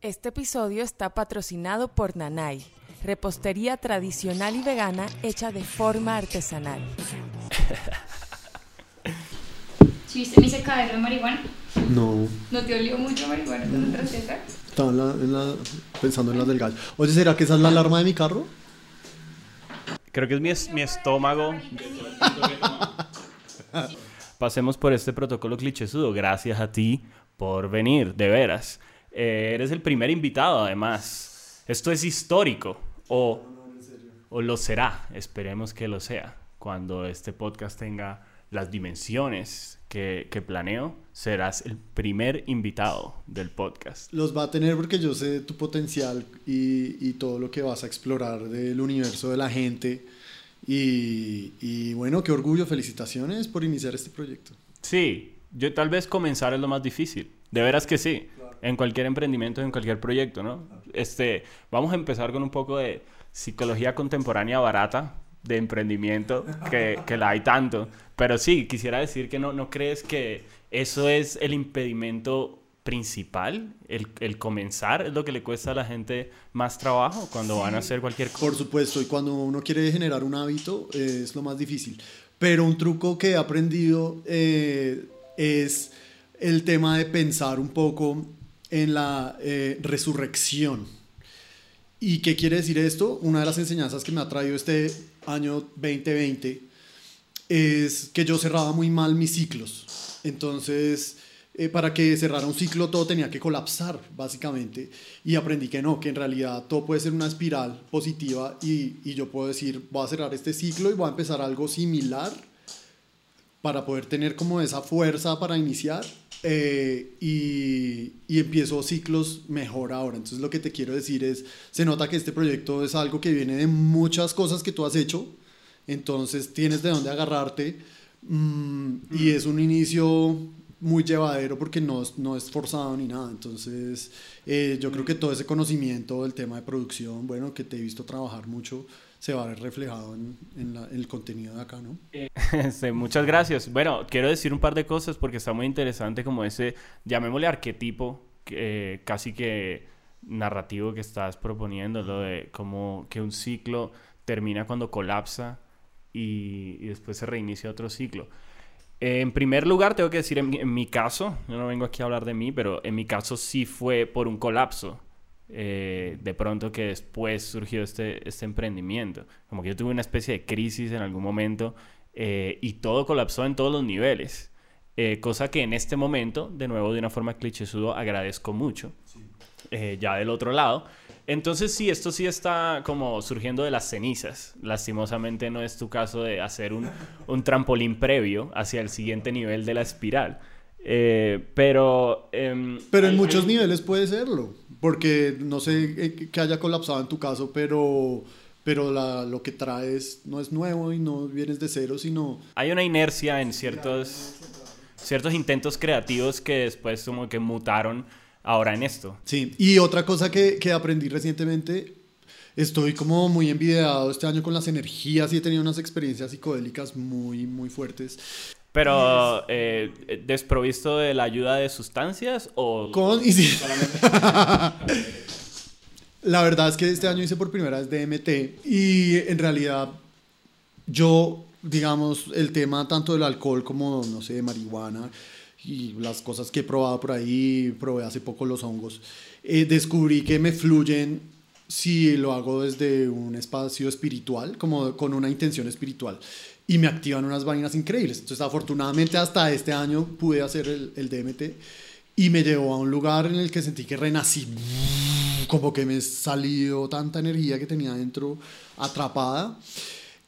Este episodio está patrocinado por Nanay, repostería tradicional y vegana hecha de forma artesanal. ¿Viste mi secadero de marihuana? No, ¿No te olió mucho marihuana cuando entraste acá? estaba en la- en la- pensando en las del gallo. Oye, ¿será que esa es la alarma de mi carro? Creo que es mi, es- mi estómago. Pasemos por este protocolo clichésudo. Gracias a ti por venir, de veras. Eh, eres el primer invitado, además. Esto es histórico. O, o lo será. Esperemos que lo sea. Cuando este podcast tenga las dimensiones que, que planeo, serás el primer invitado del podcast. Los va a tener porque yo sé tu potencial y, y todo lo que vas a explorar del universo de la gente. Y, y bueno, qué orgullo, felicitaciones por iniciar este proyecto. Sí, yo tal vez comenzar es lo más difícil. De veras que sí. En cualquier emprendimiento, en cualquier proyecto, ¿no? Este, vamos a empezar con un poco de psicología contemporánea barata de emprendimiento, que, que la hay tanto. Pero sí, quisiera decir que no, no crees que eso es el impedimento principal, el, el comenzar es lo que le cuesta a la gente más trabajo cuando van a hacer cualquier cosa. Por supuesto, y cuando uno quiere generar un hábito eh, es lo más difícil. Pero un truco que he aprendido eh, es el tema de pensar un poco en la eh, resurrección. ¿Y qué quiere decir esto? Una de las enseñanzas que me ha traído este año 2020 es que yo cerraba muy mal mis ciclos. Entonces, eh, para que cerrara un ciclo todo tenía que colapsar, básicamente. Y aprendí que no, que en realidad todo puede ser una espiral positiva y, y yo puedo decir, voy a cerrar este ciclo y voy a empezar algo similar para poder tener como esa fuerza para iniciar eh, y, y empiezo ciclos mejor ahora. Entonces lo que te quiero decir es, se nota que este proyecto es algo que viene de muchas cosas que tú has hecho, entonces tienes de dónde agarrarte mm, y es un inicio muy llevadero porque no, no es forzado ni nada. Entonces eh, yo creo que todo ese conocimiento del tema de producción, bueno, que te he visto trabajar mucho, se va a ver reflejado en, el contenido de acá, ¿no? Muchas gracias. Bueno, quiero decir un par de cosas porque está muy interesante como ese, llamémosle arquetipo, eh, casi que narrativo que estás proponiendo, lo de como que un ciclo termina cuando colapsa y, después se reinicia otro ciclo. En primer lugar, tengo que decir, en, en mi caso, yo no vengo aquí a hablar de mí, pero en mi caso sí fue por un colapso. Eh, de pronto que después surgió este, este emprendimiento. Como que yo tuve una especie de crisis en algún momento eh, y todo colapsó en todos los niveles. Eh, cosa que en este momento, de nuevo, de una forma clichésudo, agradezco mucho. Ya del otro lado. Entonces sí, esto sí está como surgiendo de las cenizas. Lastimosamente no es tu caso de hacer un, un trampolín previo hacia el siguiente nivel de la espiral. Eh, pero... em, Pero en hay- muchos hay- niveles puede serlo, porque no sé eh, que haya colapsado en tu caso, pero, pero la- lo que traes no es nuevo y no vienes de cero, sino... hay una inercia en ciertos, ciertos intentos creativos que después como que mutaron ahora en esto. Sí, y otra cosa que, que aprendí recientemente, estoy como muy envidiado este año con las energías y he tenido unas experiencias psicodélicas muy, muy fuertes. Pero eh, desprovisto de la ayuda de sustancias o... Con, y sí. La verdad es que este año hice por primera vez DMT y en realidad yo, digamos, el tema tanto del alcohol como, no sé, de marihuana y las cosas que he probado por ahí, probé hace poco los hongos, eh, descubrí que me fluyen si lo hago desde un espacio espiritual, como con una intención espiritual, y me activan unas vainas increíbles. Entonces, afortunadamente, hasta este año pude hacer el, el DMT y me llevó a un lugar en el que sentí que renací, como que me salió tanta energía que tenía dentro atrapada.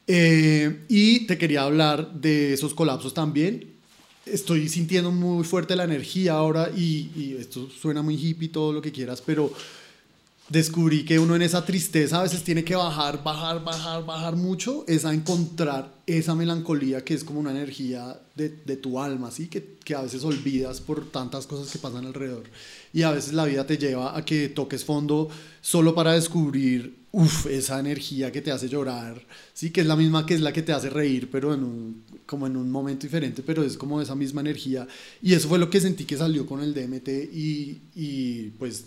Eh, y te quería hablar de esos colapsos también. Estoy sintiendo muy fuerte la energía ahora y, y esto suena muy hippie, todo lo que quieras, pero descubrí que uno en esa tristeza a veces tiene que bajar, bajar, bajar, bajar mucho, es a encontrar esa melancolía que es como una energía de, de tu alma, ¿sí? Que, que a veces olvidas por tantas cosas que pasan alrededor. Y a veces la vida te lleva a que toques fondo solo para descubrir, uff, esa energía que te hace llorar, ¿sí? Que es la misma que es la que te hace reír, pero en un, como en un momento diferente, pero es como esa misma energía. Y eso fue lo que sentí que salió con el DMT y, y pues...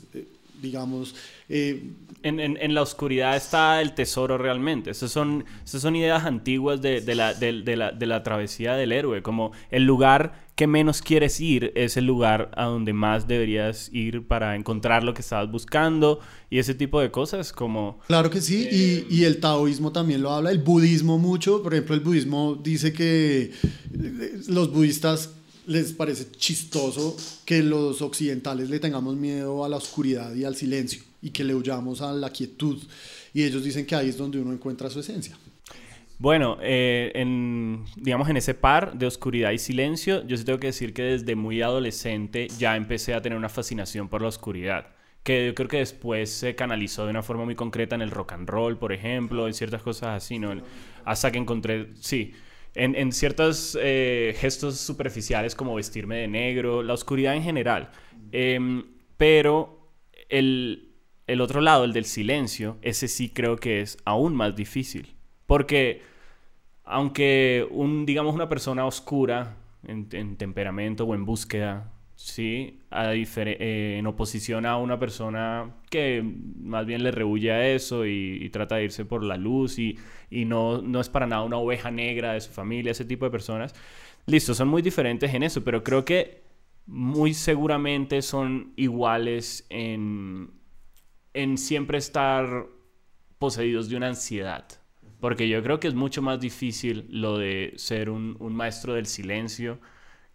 eh, digamos. eh, En, en- en la oscuridad está el tesoro realmente. Esas son, esas son ideas antiguas de, de la, de- de la- de la travesía del héroe. Como el lugar que menos quieres ir es el lugar a donde más deberías ir para encontrar lo que estabas buscando y ese tipo de cosas. Como Claro que sí, y, y el taoísmo también lo habla, el budismo mucho, por ejemplo, el budismo dice que eh, los budistas les parece chistoso que los occidentales le tengamos miedo a la oscuridad y al silencio y que le huyamos a la quietud, y ellos dicen que ahí es donde uno encuentra su esencia. Bueno, eh, en, digamos en ese par de oscuridad y silencio, yo sí tengo que decir que desde muy adolescente ya empecé a tener una fascinación por la oscuridad, que yo creo que después se canalizó de una forma muy concreta en el rock and roll, por ejemplo, en ciertas cosas así, ¿no? Hasta que encontré, sí, en, ciertos eh, gestos superficiales como vestirme de negro, la oscuridad en general. Em, pero el, el otro lado, el del silencio, ese sí creo que es aún más difícil. Porque aunque un, digamos, una persona oscura en temperamento o en búsqueda, sí, a eh, en oposición a una persona que más bien le rehuye a eso y, y trata de irse por la luz y, y no, no es para nada una oveja negra de su familia, ese tipo de personas. Listo, son muy diferentes en eso, pero creo que muy seguramente son iguales en, en siempre estar poseídos de una ansiedad. Porque yo creo que es mucho más difícil lo de ser un, un maestro del silencio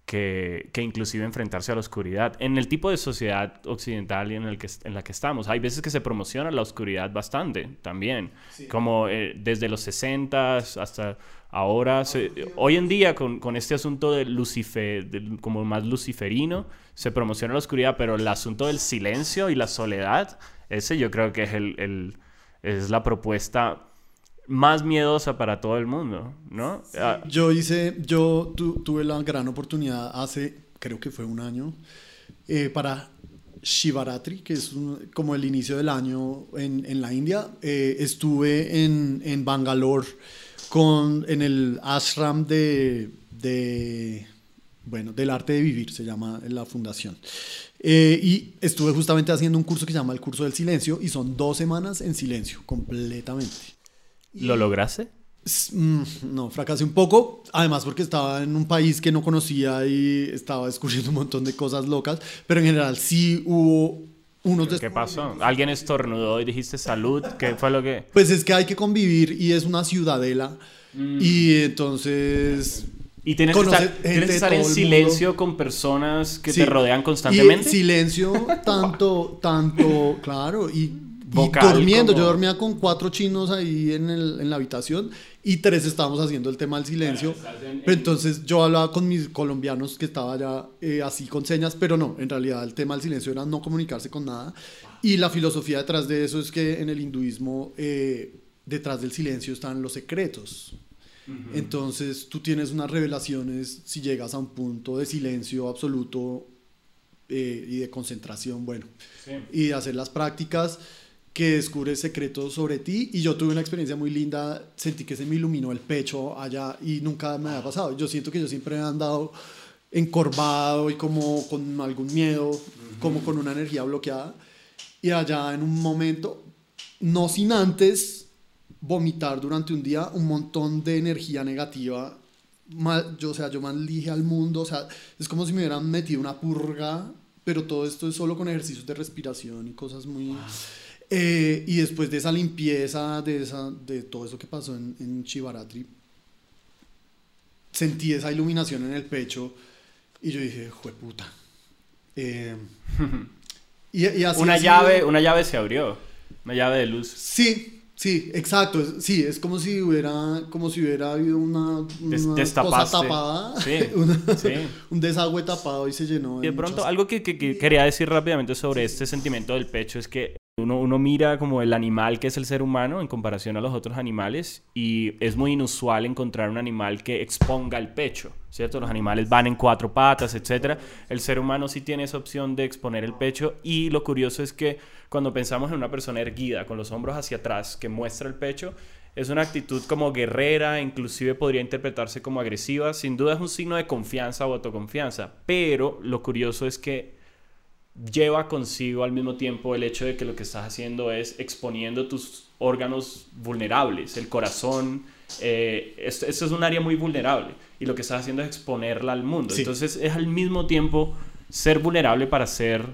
que, que inclusive enfrentarse a la oscuridad. En el tipo de sociedad occidental y en, el que, en la que estamos, hay veces que se promociona la oscuridad bastante también. Como eh, desde los 60 hasta ahora. se- hoy en día, con, con este asunto de Lucifer, como más luciferino, se promociona la oscuridad, pero el asunto del silencio y la soledad, ese yo creo que es, el, el- es la propuesta más miedosa para todo el mundo, ¿no? Ah, Yo hice, yo tu- tuve la gran oportunidad hace, creo que fue un año, eh, para Shivaratri, que es un- como el inicio del año en, en la India. Eh, estuve en, en Bangalore con, en el ashram de, de, bueno, del arte de vivir, se llama la fundación. Eh, y estuve justamente haciendo un curso que se llama el curso del silencio y son dos semanas en silencio, completamente. ¿Lo lograste? Mm, No, fracasé un poco, además porque estaba en un país que no conocía y estaba descubriendo un montón de cosas locas, pero en general sí hubo unos... ¿Qué pasó? ¿Alguien estornudó y dijiste salud? ¿Qué fue lo que...? Pues es que hay que convivir y es una ciudadela y entonces... Y tienes que estar, tienes que estar en silencio con personas que sí, te rodean Y constantemente. silencio tanto, tanto, claro, y, y Vocal durmiendo. como- Yo dormía con cuatro chinos ahí en, el- en la habitación y tres estábamos haciendo el tema del silencio. Pero entonces yo hablaba con mis colombianos que estaba ya eh, así con señas, pero no, en realidad el tema del silencio era no comunicarse con nada. Y la filosofía detrás de eso es que en el hinduismo, eh, detrás del silencio están los secretos. Entonces tú tienes unas revelaciones si llegas a un punto de silencio absoluto eh, y de concentración, bueno, y de hacer las prácticas que descubres secretos sobre ti y yo tuve una experiencia muy linda, sentí que se me iluminó el pecho allá y nunca me había pasado. Yo siento que yo siempre he andado encorvado y como con algún miedo, como con una energía bloqueada y allá en un momento, no sin antes vomitar durante un día un montón de energía negativa. Mal, yo, o sea, yo maldije al mundo, o sea, es como si me hubieran metido una purga, pero todo esto es solo con ejercicios de respiración y cosas muy... Eh, y después de esa limpieza, de, esa, de todo eso que pasó en, en Shivaratri, sentí esa iluminación en el pecho y yo dije, jueputa. Eh, y, y así una sido- llave, una llave se abrió. Una llave de luz. Sí, sí, exacto. Sí, es como si hubiera, como si hubiera habido una, Des- una cosa tapada, Sí, una- sí. un desagüe tapado y se llenó. Y de muchas- pronto, algo que, que- que quería decir rápidamente sobre este sentimiento del pecho es que uno, uno mira como el animal que es el ser humano en comparación a los otros animales y es muy inusual encontrar un animal que exponga el pecho, ¿cierto? Los animales van en cuatro patas, etc. El ser humano sí tiene esa opción de exponer el pecho y lo curioso es que cuando pensamos en una persona erguida con los hombros hacia atrás que muestra el pecho, es una actitud como guerrera, inclusive podría interpretarse como agresiva. Sin duda es un signo de confianza o autoconfianza. Pero lo curioso es que lleva consigo al mismo tiempo el hecho de que lo que estás haciendo es exponiendo tus órganos vulnerables, el corazón. Eh, esto, es un área muy vulnerable y lo que estás haciendo es exponerla al mundo. Entonces es al mismo tiempo ser vulnerable para ser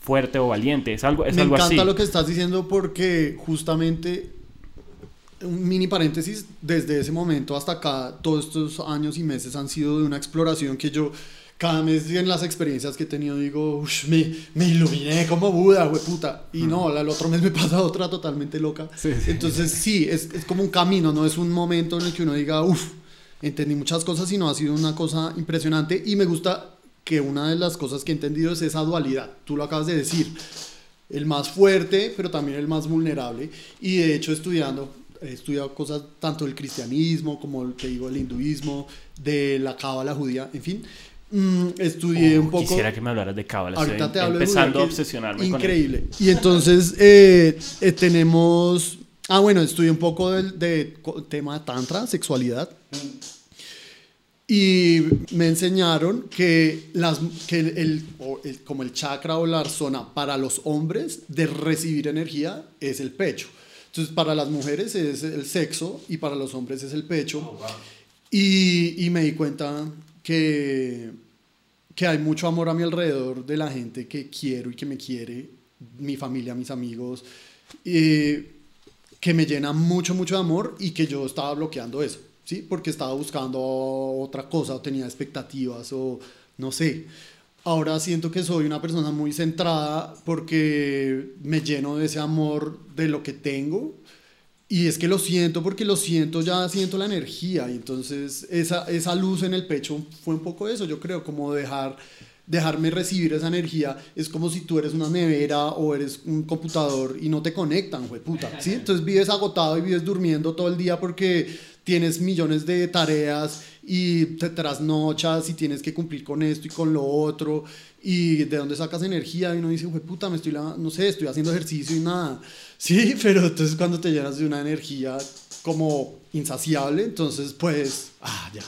fuerte o valiente. Es algo, es Me algo encanta lo que estás diciendo porque justamente un mini paréntesis, desde ese momento hasta acá, todos estos años y meses han sido de una exploración que yo cada mes en las experiencias que he tenido digo, me, me iluminé como Buda, güey, puta. Y no, el otro mes me pasa otra totalmente loca. Entonces sí, es, es, como un camino, no es un momento en el que uno diga, uff, entendí muchas cosas, sino ha sido una cosa impresionante y me gusta que una de las cosas que he entendido es esa dualidad. Tú lo acabas de decir, el más fuerte, pero también el más vulnerable. Y de hecho estudiando, he estudiado cosas tanto del cristianismo como, te digo, el hinduismo, de la cábala judía, en fin. Mm, estudié oh, un poco. Quisiera que me hablaras de cábala. Ahorita te hablo empezando de a obsesionarme increíble. con Y entonces eh, eh, tenemos. Ah, bueno, estudié un poco del de, tema de tantra, sexualidad. Y me enseñaron que, las, que el, como el chakra o la zona para los hombres de recibir energía es el pecho. Entonces, para las mujeres es el sexo y para los hombres es el pecho. Oh, y, y me di cuenta que, que hay mucho amor a mi alrededor de la gente que quiero y que me quiere, mi familia, mis amigos, que me llena mucho, mucho de amor y que yo estaba bloqueando eso, ¿sí? Porque estaba buscando otra cosa o tenía expectativas o no sé. Ahora siento que soy una persona muy centrada porque me lleno de ese amor de lo que tengo y es que lo siento porque lo siento, ya siento la energía. Y entonces esa, esa luz en el pecho fue un poco eso, yo creo, como dejar, dejarme recibir esa energía. Es como si tú eres una nevera o eres un computador y no te conectan, güey, puta. ¿sí? Entonces vives agotado y vives durmiendo todo el día porque tienes millones de tareas y te trasnochas y tienes que cumplir con esto y con lo otro y de dónde sacas energía y uno dice, güey, puta, me estoy, no sé, estoy haciendo ejercicio y nada. Sí, pero entonces cuando te llenas de una energía como insaciable, entonces pues, ah, ya.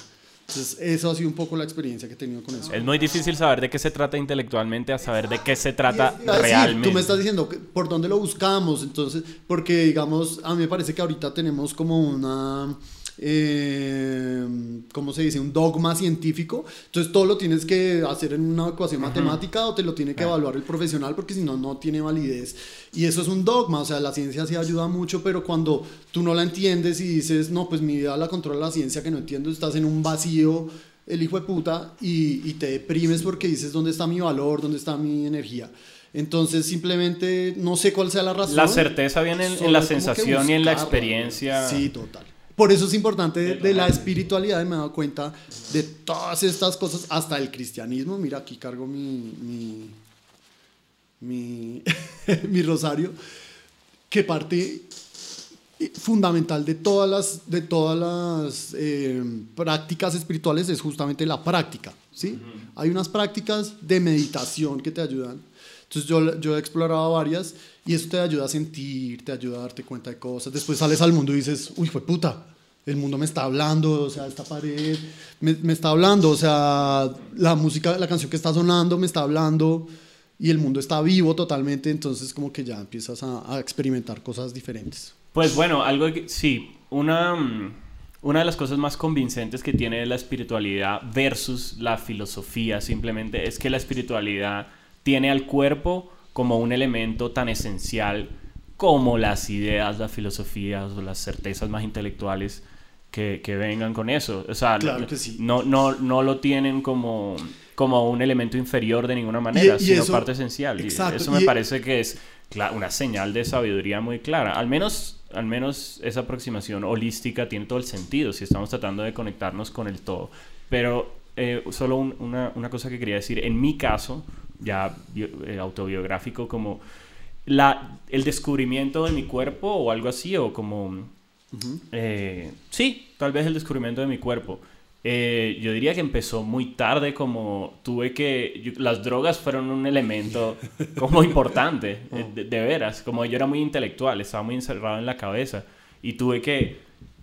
Entonces, eso ha sido un poco la experiencia que he tenido con eso. Es muy difícil saber de qué se trata intelectualmente a saber de qué se trata realmente. tú me estás diciendo por dónde lo buscamos, entonces, porque digamos, a mí me parece que ahorita tenemos como una eh, ¿cómo se dice? Un dogma científico. Entonces todo lo tienes que hacer en una ecuación matemática o te lo tiene que evaluar el profesional porque si no, no tiene validez. Y eso es un dogma, o sea, la ciencia sí ayuda mucho, pero cuando tú no la entiendes y dices, no, pues mi vida la controla la ciencia que no entiendo, estás en un vacío, el hijo de puta, y, y te deprimes porque dices, ¿dónde está mi valor? ¿Dónde está mi energía? Entonces simplemente no sé cuál sea la razón. La certeza viene en, en la sensación y en la experiencia. Sí, total. Por eso es importante de, la espiritualidad y me he dado cuenta de todas estas cosas, hasta el cristianismo. Mira, aquí cargo mi, mi, mi, rosario, que parte fundamental de todas las, de todas las eh, prácticas espirituales es justamente la práctica. ¿sí? Hay unas prácticas de meditación que te ayudan. Entonces yo, yo he explorado varias y eso te ayuda a sentir, te ayuda a darte cuenta de cosas. Después sales al mundo y dices, uy, fue puta, el mundo me está hablando, o sea, esta pared me, está hablando, o sea, la música, la canción que está sonando me está hablando y el mundo está vivo totalmente, entonces como que ya empiezas a, a experimentar cosas diferentes. Pues bueno, algo que sí, una, mm, una de las cosas más convincentes que tiene la espiritualidad versus la filosofía simplemente es que la espiritualidad tiene al cuerpo como un elemento tan esencial como las ideas, las filosofías o las certezas más intelectuales que, que vengan con eso. O sea, no, no, no lo tienen como, como un elemento inferior de ninguna manera, sino parte esencial. Y eso me parece que es una señal de sabiduría muy clara. Al menos, al menos esa aproximación holística tiene todo el sentido si estamos tratando de conectarnos con el todo. Pero eh, solo una, una cosa que quería decir, en mi caso, ya eh, autobiográfico, como la, el descubrimiento de mi cuerpo o algo así, o como... Eh, sí, tal vez el descubrimiento de mi cuerpo. Eh, yo diría que empezó muy tarde, como tuve que... las drogas fueron un elemento como importante, de, de, veras, como yo era muy intelectual, estaba muy encerrado en la cabeza y tuve que,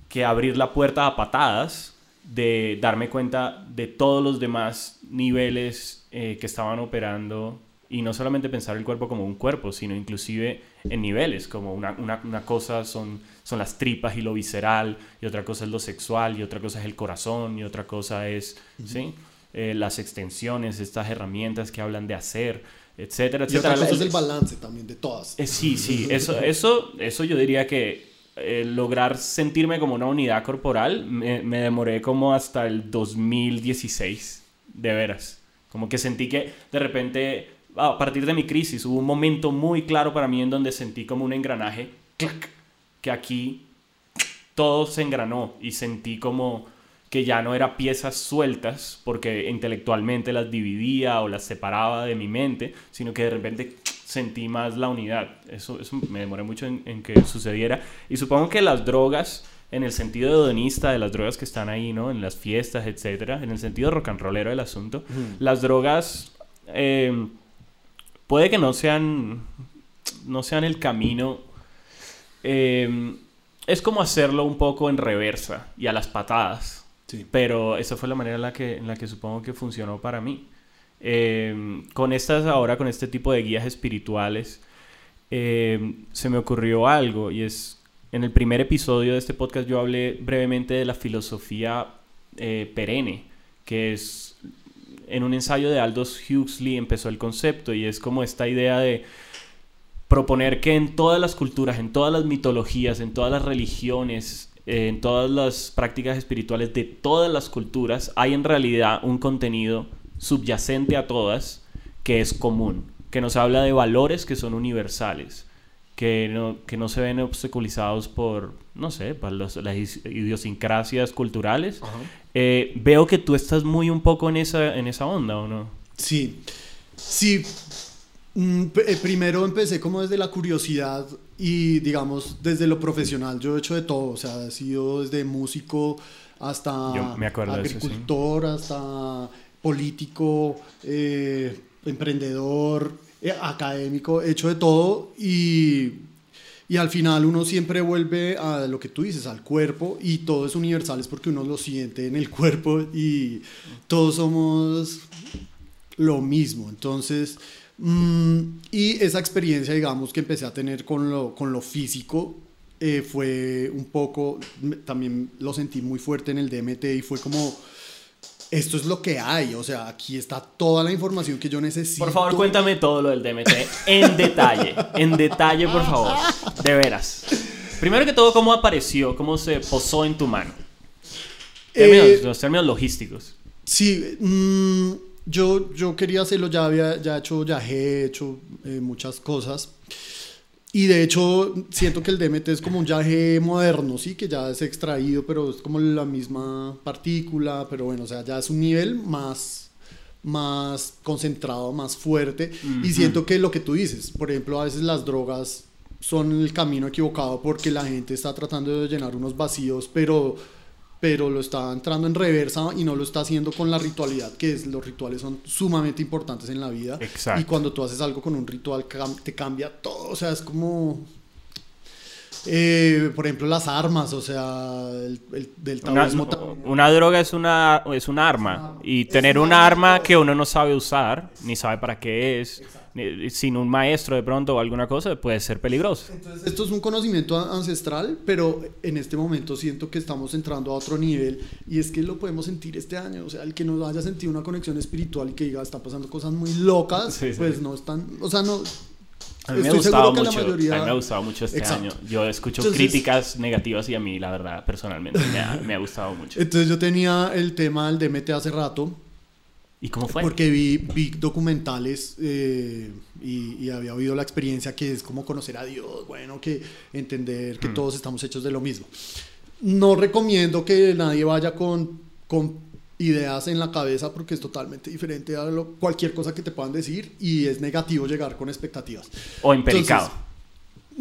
que abrir la puerta a patadas de darme cuenta de todos los demás niveles eh, que estaban operando y no solamente pensar el cuerpo como un cuerpo, sino inclusive en niveles, como una, una, una, cosa son, son las tripas y lo visceral, y otra cosa es lo sexual, y otra cosa es el corazón, y otra cosa es ¿sí? Eh, las extensiones, estas herramientas que hablan de hacer, etcétera, Y etcétera. otra cosa es el balance también de todas. Eh, sí, sí, eso, eso, eso yo diría que eh, lograr sentirme como una unidad corporal me, me demoré como hasta el 2016, de veras. Como que sentí que de repente, a partir de mi crisis, hubo un momento muy claro para mí en donde sentí como un engranaje, clac, que aquí todo se engranó y sentí como que ya no era piezas sueltas porque intelectualmente las dividía o las separaba de mi mente, sino que de repente sentí más la unidad. Eso, eso me demoré mucho en, en, que sucediera. Y supongo que las drogas, en el sentido hedonista de las drogas que están ahí, ¿no? En las fiestas, etcétera, en el sentido rock and rollero del asunto, mm. las drogas eh, puede que no sean, no sean el camino. Eh, es como hacerlo un poco en reversa y a las patadas. Sí. Pero esa fue la manera en la que, en la que supongo que funcionó para mí. Eh, con estas ahora, con este tipo de guías espirituales, eh, se me ocurrió algo y es, en el primer episodio de este podcast yo hablé brevemente de la filosofía eh, perenne, que es, en un ensayo de Aldous Huxley empezó el concepto y es como esta idea de proponer que en todas las culturas, en todas las mitologías, en todas las religiones, en todas las prácticas espirituales de todas las culturas hay en realidad un contenido subyacente a todas que es común, que nos habla de valores que son universales, que no, que no se ven obstaculizados por, no sé, por los, las idiosincrasias culturales. Eh, veo que tú estás muy un poco en esa, en esa onda, ¿o no? Sí, sí. Mm, primero empecé como desde la curiosidad y digamos desde lo profesional. Yo he hecho de todo, o sea, he sido desde músico hasta agricultor, eso, sí. hasta político, eh, emprendedor, eh, académico, he hecho de todo y, y al final uno siempre vuelve a lo que tú dices, al cuerpo y todo es universal, es porque uno lo siente en el cuerpo y todos somos lo mismo. Entonces, mmm, y esa experiencia, digamos, que empecé a tener con lo, con lo físico, eh, fue un poco, también lo sentí muy fuerte en el DMT y fue como esto es lo que hay, o sea, aquí está toda la información que yo necesito. Por favor, cuéntame todo lo del DMT en detalle, en detalle, por favor, de veras. Primero que todo, ¿cómo apareció? ¿Cómo se posó en tu mano? Términos, eh, los términos logísticos. Sí, mmm, yo, yo quería hacerlo, ya había ya hecho viaje, he hecho eh, muchas cosas. Y de hecho, siento que el DMT es como un yaje moderno, sí, que ya es extraído, pero es como la misma partícula, pero bueno, o sea, ya es un nivel más, más concentrado, más fuerte. Uh -huh. Y siento que lo que tú dices, por ejemplo, a veces las drogas son el camino equivocado porque la gente está tratando de llenar unos vacíos, pero pero lo está entrando en reversa y no lo está haciendo con la ritualidad, que es, los rituales son sumamente importantes en la vida. Exacto. Y cuando tú haces algo con un ritual, te cambia todo. O sea, es como. Eh, por ejemplo, las armas, o sea, el, el del taoísmo. Una, una, droga es una, es una arma. Y tener un arma que uno no sabe usar, ni sabe para qué es. Exacto sin un maestro de pronto o alguna cosa puede ser peligroso. Entonces, esto es un conocimiento ancestral, pero en este momento siento que estamos entrando a otro nivel y es que lo podemos sentir este año. O sea, el que no haya sentido una conexión espiritual y que diga, están pasando cosas muy locas, sí, sí. pues no están, o sea, no... A mí, me ha gustado mucho, mayoría... a mí me ha gustado mucho este Exacto. año. Yo escucho Entonces, críticas negativas y a mí, la verdad, personalmente, me ha, me ha gustado mucho. Entonces yo tenía el tema del DMT hace rato, ¿Y cómo fue? Porque vi, vi documentales eh, y, y, había oído la experiencia que es como conocer a Dios, bueno, que entender que mm. todos estamos hechos de lo mismo. No recomiendo que nadie vaya con, con ideas en la cabeza porque es totalmente diferente a lo, cualquier cosa que te puedan decir y es negativo llegar con expectativas. O empericado. Entonces,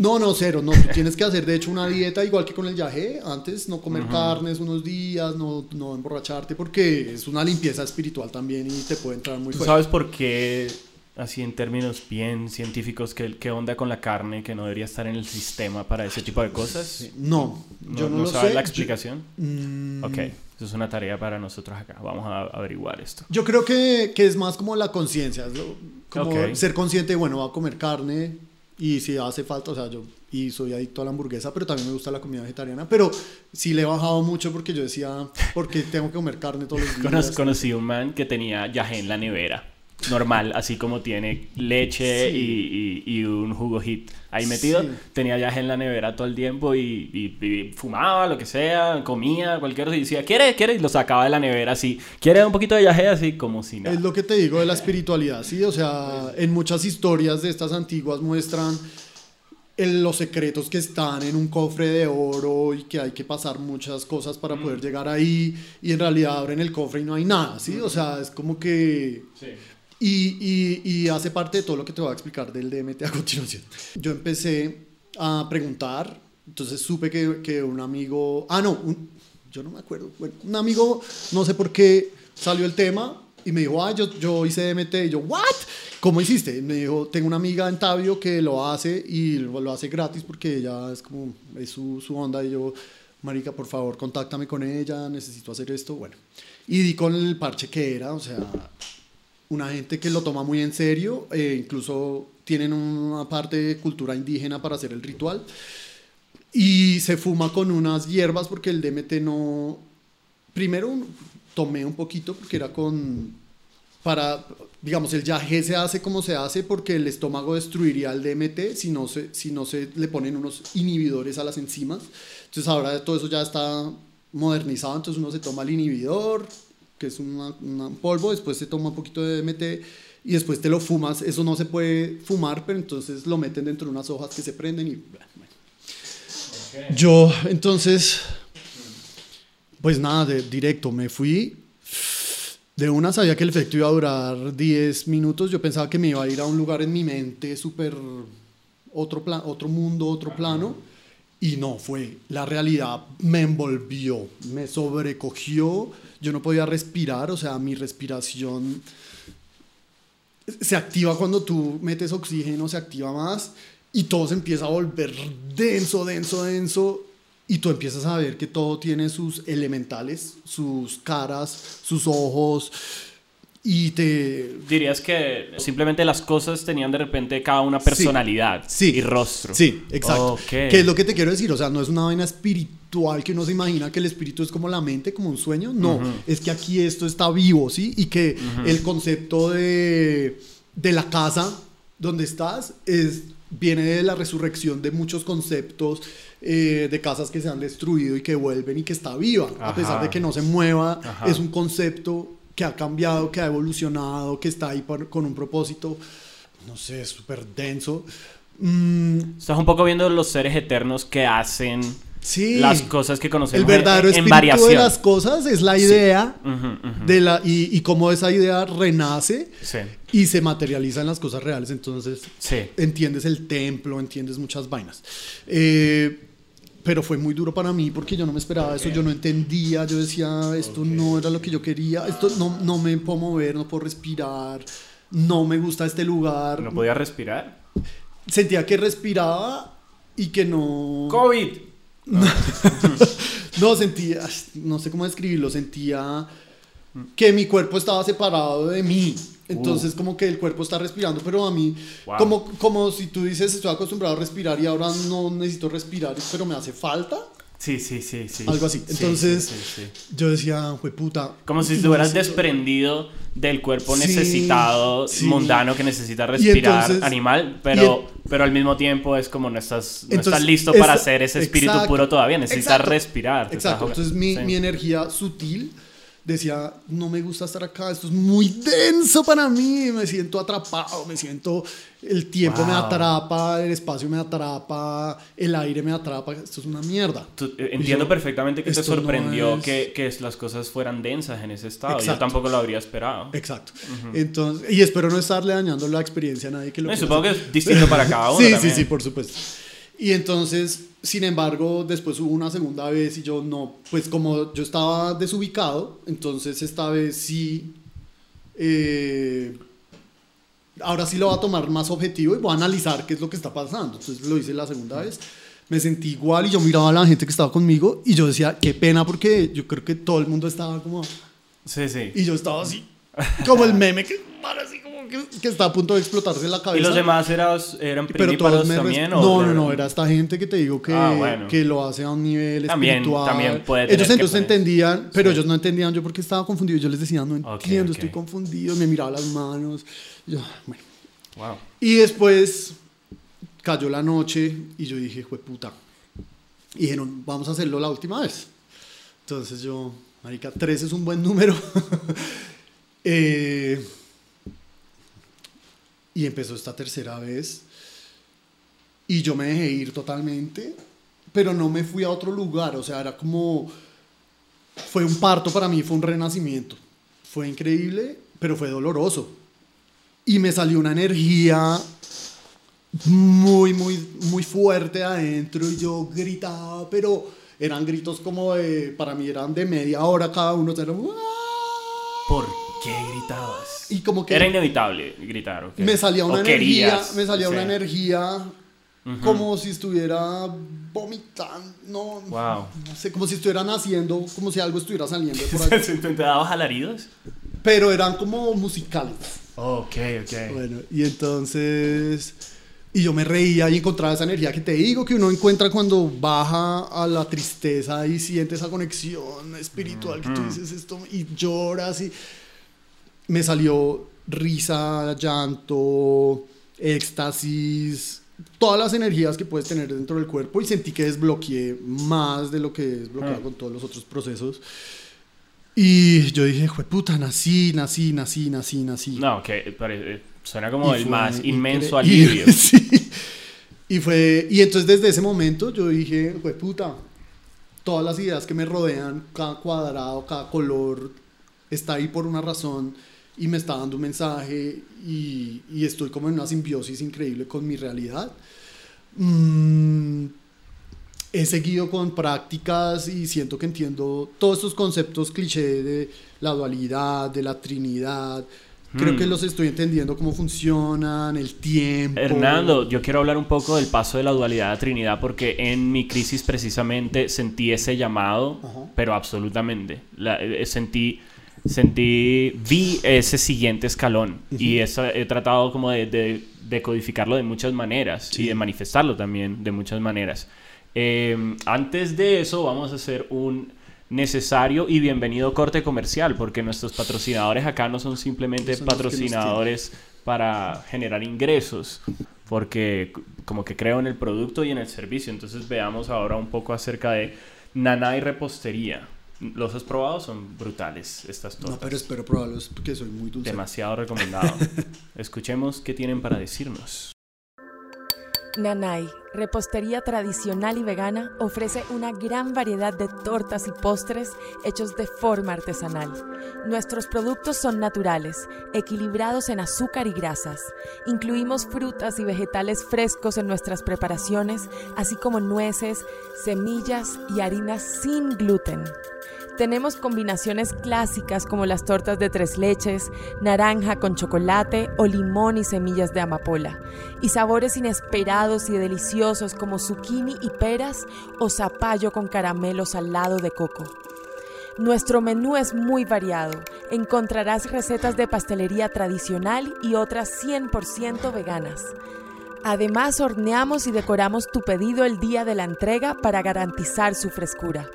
no, no, cero. No, tú tienes que hacer de hecho una dieta igual que con el viaje. Antes no comer uh -huh. carnes unos días, no, no emborracharte, porque es una limpieza espiritual también y te puede entrar muy ¿Tú fuerte. sabes por qué, así en términos bien científicos, qué, qué onda con la carne que no debería estar en el sistema para ese tipo de cosas? No, yo no, ¿No lo sabes sé. la explicación? Yo, mm, Ok, eso es una tarea para nosotros acá. Vamos a averiguar esto. Yo creo que, que es más como la conciencia. Como ser consciente de, bueno, va a comer carne y si hace falta, o sea, yo y soy adicto a la hamburguesa, pero también me gusta la comida vegetariana, pero sí le he bajado mucho porque yo decía, porque tengo que comer carne todos los días. Conoc- conocí un man que tenía yagé en la nevera. Normal, así como tiene leche Sí. y, y- y un jugo hit ahí metido. Sí. Tenía yagé en la nevera todo el tiempo y, fumaba, lo que sea, comía, cualquier cosa. Y decía, ¿quiere? ¿Quiere? Y lo sacaba de la nevera así. ¿Quiere un poquito de yagé? Así como si nada. Es lo que te digo de la espiritualidad, ¿sí? O sea, en muchas historias de estas antiguas muestran los secretos que están en un cofre de oro y que hay que pasar muchas cosas para poder llegar ahí y en realidad abren el cofre y no hay nada, ¿sí? O sea, es como que... Sí. Y, y, y hace parte de todo lo que te voy a explicar del DMT a continuación. Yo empecé a preguntar, entonces supe que, que un amigo, ah, no, un- yo no me acuerdo, bueno, un amigo, no sé por qué salió el tema y me dijo, ah, yo, yo hice DMT, y yo, ¿what? ¿Cómo hiciste? Y me dijo, tengo una amiga en Tabio que lo hace y lo, lo hace gratis porque ella es como, es su, su onda y yo, marica, por favor, contáctame con ella, necesito hacer esto, bueno. Y di con el parche que era, o sea, una gente que lo toma muy en serio, eh, incluso tienen una parte de cultura indígena para hacer el ritual. Y se fuma con unas hierbas porque el DMT no... Primero tomé un poquito porque era con... Para, digamos, el yagé se hace como se hace porque el estómago destruiría el DMT si no se, si no se le ponen unos inhibidores a las enzimas. Entonces ahora todo eso ya está modernizado, entonces uno se toma el inhibidor, que es un polvo, después se toma un poquito de DMT y después te lo fumas. Eso no se puede fumar, pero entonces lo meten dentro de unas hojas que se prenden y... bueno. Yo, entonces, pues nada, de, directo, me fui. De una sabía que el efecto iba a durar 10 minutos. Yo pensaba que me iba a ir a un lugar en mi mente súper otro, otro mundo, otro plano. Y no fue. La realidad me envolvió, me sobrecogió. Yo no podía respirar, o sea, mi respiración se activa cuando tú metes oxígeno, se activa más y todo se empieza a volver denso, denso, denso y tú empiezas a ver que todo tiene sus elementales, sus caras, sus ojos y te... Dirías que simplemente las cosas tenían de repente cada una personalidad Sí. y rostro. Sí, exacto. Ok. Que es lo que te quiero decir, o sea, no es una vaina espiritual que uno se imagina que el espíritu es como la mente, como un sueño, no, es que aquí esto está vivo, ¿sí? Y que el concepto de, de la casa donde estás es, viene de la resurrección de muchos conceptos eh, de casas que se han destruido y que vuelven y que está viva, a pesar de que no se mueva, Ajá. es un concepto que ha cambiado, que ha evolucionado, que está ahí por- con un propósito, no sé, súper denso. Mm, Estás un poco viendo los seres eternos que hacen Sí. las cosas que conocemos el verdadero en, en espíritu variación. de las cosas es la idea Ujú, ujú. de la y, y cómo esa idea renace Sí, y se materializa en las cosas reales. Entonces sí. entiendes el templo, entiendes muchas vainas. Eh, pero fue muy duro para mí porque yo no me esperaba eso, yo no entendía, yo decía, esto no era lo que yo quería, esto no, no me puedo mover, no puedo respirar, no me gusta este lugar. ¿No podía respirar? Sentía que respiraba y que no... COVID. No, sentía, no sé cómo describirlo, sentía que mi cuerpo estaba separado de mí. Entonces, como que el cuerpo está respirando, pero a mí, Wow. como, como si tú dices, estoy acostumbrado a respirar y ahora no necesito respirar, pero me hace falta. Sí, sí, sí, sí. Algo así. Sí, Entonces, sí, sí, sí. Yo decía, fue puta. Como si estuvieras desprendido del cuerpo necesitado, mundano que necesita respirar, entonces- animal, pero, pero al mismo tiempo es como no estás, no Entonces, estás listo para ser ese espíritu exacto, puro todavía, necesitas exacto, respirar. Exacto. Entonces, mi, mi energía sutil decía, no me gusta estar acá, esto es muy denso para mí, me siento atrapado, me siento, el tiempo me atrapa, el espacio me atrapa, el aire me atrapa, esto es una mierda. Tú- eh, entiendo yo, perfectamente que te no sorprendió es- que, que las cosas fueran densas en ese estado. Yo tampoco lo habría esperado. Exacto. Entonces, y espero no estarle dañando la experiencia a nadie que lo No, supongo que es distinto para cada uno. Sí, también. sí, sí, por supuesto. Y entonces, sin embargo, después hubo una segunda vez y yo no, pues como yo estaba desubicado, entonces esta vez sí, eh, ahora sí lo voy a tomar más objetivo y voy a analizar qué es lo que está pasando. Entonces lo hice la segunda vez. Me sentí igual y yo miraba a la gente que estaba conmigo y yo decía, qué pena porque yo creo que todo el mundo estaba como... Sí, sí. Y yo estaba así, como el meme que para así que está a punto de explotarse la cabeza. ¿Y los demás eran, eran primíparos también? o No, no, no, era esta gente que te digo que, Ah, bueno. que lo hace a un nivel También- espiritual. también puede tener ellos entonces entendían, pero Sí. ellos no entendían yo porque estaba confundido. Yo les decía, no entiendo, ok. estoy confundido. Me miraba las manos. Yo, bueno. Wow. Y después cayó la noche y yo dije, fue puta. Y dijeron, vamos a hacerlo la última vez. Entonces yo, marica, tres es un buen número. Eh, y empezó esta tercera vez. Y yo me dejé ir totalmente, pero no me fui a otro lugar. O sea, era como... Fue un parto para mí, fue un renacimiento. Fue increíble, pero fue doloroso. Y me salió una energía muy, muy, muy fuerte adentro y yo gritaba, pero eran gritos como de, para mí eran de media hora cada uno. era, "¡Uah!". ¿Por qué gritabas? Y como que Era inevitable gritar, ¿ok? me salía una ¿O energía, querías? me salía una energía como si estuviera vomitando, no, Wow. no sé, como si estuviera naciendo, como si algo estuviera saliendo por ahí. ¿Te dabas alaridos? pero eran como musicales. Ok, ok. Bueno, y entonces. Y yo me reía y encontraba esa energía que te digo que uno encuentra cuando baja a la tristeza y siente esa conexión espiritual que tú dices esto y lloras y me salió risa, llanto, éxtasis, todas las energías que puedes tener dentro del cuerpo y sentí que desbloqueé más de lo que desbloqueaba Ah. con todos los otros procesos. Y yo dije, puta, nací, nací, nací, nací, nací. No, que pare- suena como Y el más inmenso alivio. sí. Y fue y entonces desde ese momento yo dije, "Jue puta, todas las ideas que me rodean, cada cuadrado, cada color está ahí por una razón y me está dando un mensaje y, y estoy como en una simbiosis increíble con mi realidad. Mm, he seguido con prácticas y siento que entiendo todos estos conceptos cliché de la dualidad, de la trinidad. Creo que los estoy entendiendo cómo funcionan, el tiempo. Hernando, yo quiero hablar un poco del paso de la dualidad a Trinidad porque en mi crisis precisamente sentí ese llamado, Ajá. pero absolutamente. La- eh, sentí, sentí, vi ese siguiente escalón y eso he tratado como de, de- de codificarlo de muchas maneras y de manifestarlo también de muchas maneras. Eh, antes de eso vamos a hacer un necesario y bienvenido corte comercial porque nuestros patrocinadores acá no son simplemente Son patrocinadores para generar ingresos, porque como que creo en el producto y en el servicio. Entonces veamos ahora un poco acerca de Nanay Repostería. ¿Los has probado? Son brutales estas tortas. No, pero espero probarlos porque soy muy dulce. Demasiado recomendado. Escuchemos qué tienen para decirnos. Nanay, repostería tradicional y vegana, ofrece una gran variedad de tortas y postres hechos de forma artesanal. Nuestros productos son naturales, equilibrados en azúcar y grasas. Incluimos frutas y vegetales frescos en nuestras preparaciones, así como nueces, semillas y harinas sin gluten. Tenemos combinaciones clásicas como las tortas de tres leches, naranja con chocolate o limón y semillas de amapola, y sabores inesperados y deliciosos como zucchini y peras o zapallo con caramelo salado de coco. Nuestro menú es muy variado. Encontrarás recetas de pastelería tradicional y otras 100% veganas. Además, horneamos y decoramos tu pedido el día de la entrega para garantizar su frescura.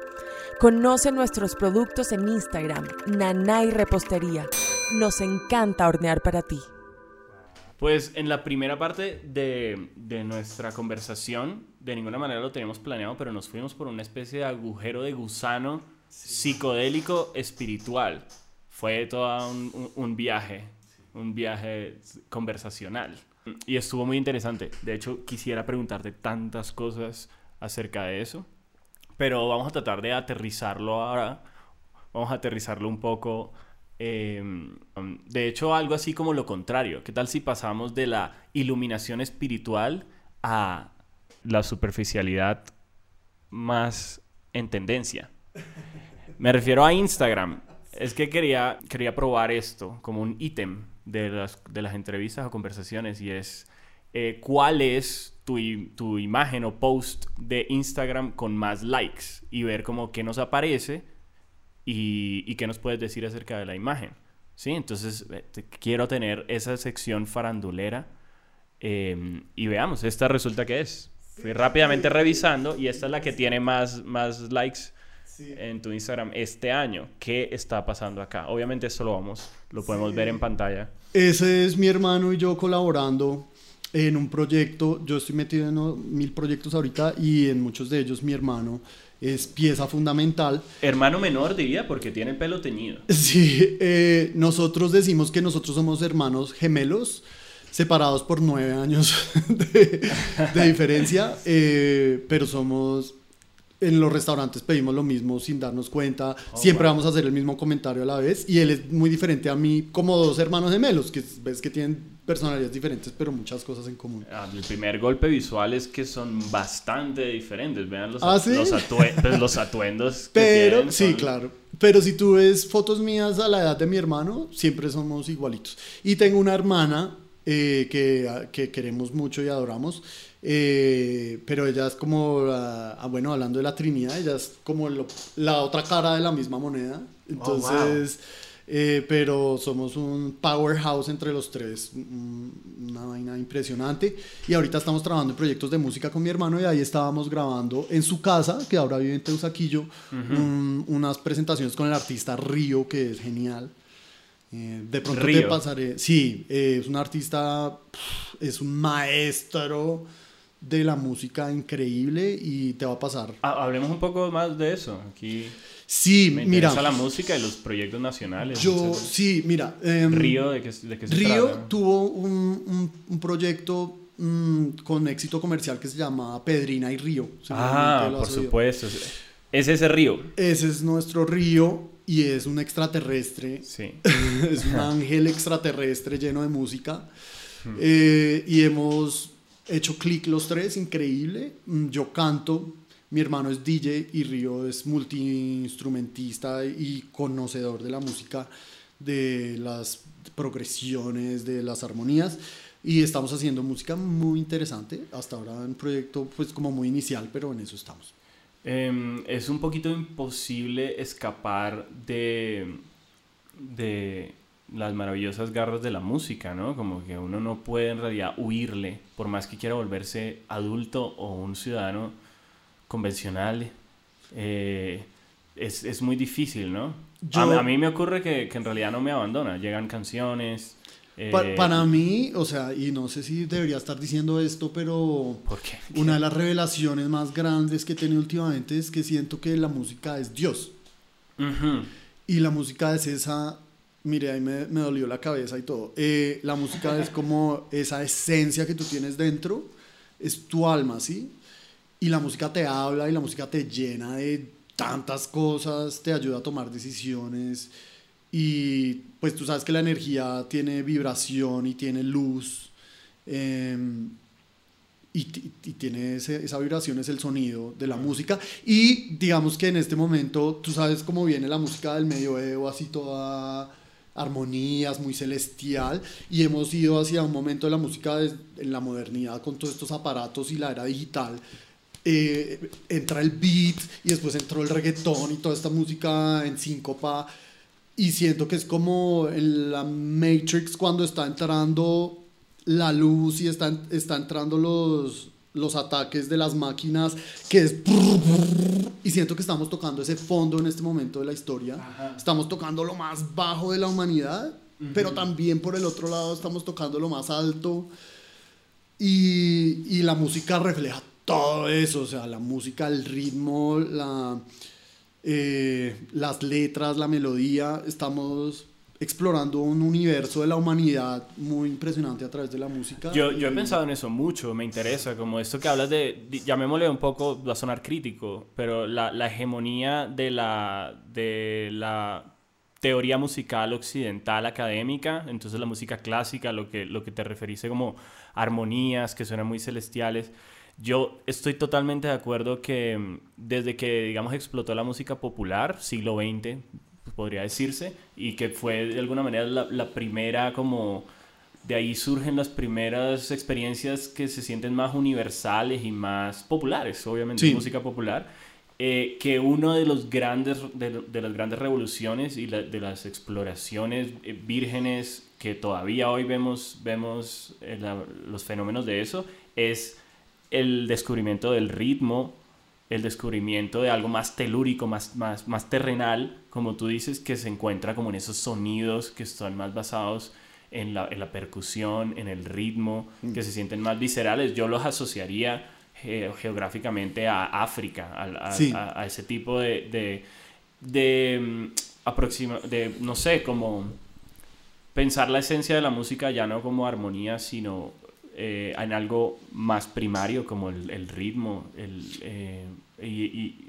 Conoce nuestros productos en Instagram, Nanay Repostería. Nos encanta hornear para ti. Pues en la primera parte de, de nuestra conversación, de ninguna manera lo teníamos planeado, pero nos fuimos por una especie de agujero de gusano psicodélico espiritual. Fue todo un, un- un viaje, un viaje conversacional. Y estuvo muy interesante. De hecho, quisiera preguntarte tantas cosas acerca de eso, pero vamos a tratar de aterrizarlo ahora. Vamos a aterrizarlo un poco. eh, de hecho, algo así como lo contrario. ¿Qué tal si pasamos de la iluminación espiritual a la superficialidad más en tendencia? Me refiero a Instagram. Es que quería, quería probar esto como un ítem de las, de las entrevistas o conversaciones y es eh, cuál es tu, tu imagen o post de Instagram con más likes y ver como qué nos aparece y, y qué nos puedes decir acerca de la imagen. ¿sí? Entonces eh, te- quiero tener esa sección farandulera eh, y veamos, esta resulta que es. Fui rápidamente revisando y esta es la que tiene más, más likes en tu Instagram este año. ¿Qué está pasando acá? Obviamente esto lo vamos, lo podemos ver en pantalla. Ese es mi hermano y yo colaborando en un proyecto. Yo estoy metido en mil proyectos ahorita y en muchos de ellos mi hermano es pieza fundamental. Hermano menor diría porque tiene el pelo teñido. Sí, eh, nosotros decimos que nosotros somos hermanos gemelos, separados por nueve años de, de diferencia, eh, pero somos... En los restaurantes pedimos lo mismo sin darnos cuenta, Oh, siempre wow. vamos a hacer el mismo comentario a la vez y él es muy diferente a mí como dos hermanos gemelos, que ves que tienen personalidades diferentes pero muchas cosas en común. Ah, el primer golpe visual es que son bastante diferentes. Vean los, ¿Ah, sí? los, atue- pues, los atuendos. que Pero, tienen, sí, son- claro. Pero si tú ves fotos mías a la edad de mi hermano, siempre somos igualitos. Y tengo una hermana eh, que, que queremos mucho y adoramos, eh, pero ella es como, la- ah, bueno, hablando de la Trinidad, ella es como lo- la otra cara de la misma moneda. Entonces, eh, pero somos un powerhouse entre los tres, mm, una vaina impresionante. Y ahorita estamos trabajando en proyectos de música con mi hermano y ahí estábamos grabando en su casa, que ahora vive en Teusaquillo, un- unas presentaciones con el artista Río, que es genial. Eh, de pronto te pasaré. Sí, eh, es un artista, es un maestro de la música increíble y te va a pasar. Hablemos un poco más de eso. Aquí Sí, me mira. la música y los proyectos nacionales. Yo, etcétera. sí, mira. em, Río, ¿de qué, de qué se Río trata? tuvo un, un- un proyecto mm, con éxito comercial que se llamaba Pedrina y Río. Ah, por supuesto. Es ese río. Ese es nuestro río y es un extraterrestre. Sí. es un ángel extraterrestre lleno de música. Eh, y hemos hecho clic los tres, increíble. Mm, Yo canto, mi hermano es DJ y Río es multiinstrumentista y conocedor de la música, de las progresiones, de las armonías. Y estamos haciendo música muy interesante. Hasta ahora un proyecto pues como muy inicial, pero en eso estamos. Em, es un poquito imposible escapar de, de las maravillosas garras de la música, ¿no? Como que uno no puede en realidad huirle, por más que quiera volverse adulto o un ciudadano convencional. eh, es, es muy difícil, ¿no? Yo- A, a mí me ocurre que, que en realidad no me abandona. Llegan canciones. Eh, Pa- para mí, o sea, y no sé si debería estar diciendo esto, pero ¿Por qué? una de las revelaciones más grandes que he tenido últimamente es que siento que la música es Dios. Ujú. Y la música es esa, mire, ahí me, me dolió la cabeza y todo. Eh, la música es como esa esencia que tú tienes dentro, es tu alma, ¿sí? Y la música te habla y la música te llena de tantas cosas, te ayuda a tomar decisiones. Y pues tú sabes que la energía tiene vibración y tiene luz. em, y, y tiene ese- esa vibración, es el sonido de la música. Y digamos que en este momento, tú sabes cómo viene la música del medioevo, así toda armonías, muy celestial. Y hemos ido hacia un momento de la música des- en la modernidad con todos estos aparatos y la era digital. Eh, entra el beat y después entró el reggaetón y toda esta música en síncopa. Y siento que es como en la Matrix cuando está entrando la luz y están, está entrando los, los ataques de las máquinas, que es... Y siento que estamos tocando ese fondo en este momento de la historia. Estamos tocando lo más bajo de la humanidad, pero también por el otro lado estamos tocando lo más alto. Y, y la música refleja todo eso, o sea, la música, el ritmo, la, eh, las letras, la melodía, estamos explorando un universo de la humanidad muy impresionante a través de la música. Yo, yo he pensado en eso mucho, me interesa, como esto que hablas de, llamémosle un poco, va a sonar crítico, pero la, la hegemonía de la, de la teoría musical occidental académica, entonces la música clásica, lo que, lo que te referiste como armonías que suenan muy celestiales. Yo estoy totalmente de acuerdo que mm, desde que, digamos, explotó la música popular, siglo XX, podría decirse, y que fue de alguna manera la, la primera como de ahí surgen las primeras experiencias que se sienten más universales y más populares, obviamente, Sí. música popular. eh, que uno de los grandes de, de las grandes revoluciones y la- de las exploraciones eh, vírgenes que todavía hoy vemos vemos eh, la- los fenómenos de eso es el descubrimiento del ritmo el descubrimiento de algo más telúrico más más más terrenal como tú dices que se encuentra como en esos sonidos que están más basados en la, en la percusión, en el ritmo, que se sienten más viscerales. Yo los asociaría ge- geográficamente a África, a, Sí. a- a ese tipo de, de, de, mm, aproxima- de, no sé, como pensar la esencia de la música ya no como armonía, sino eh, en algo más primario, como el, el ritmo, el, eh, y, y-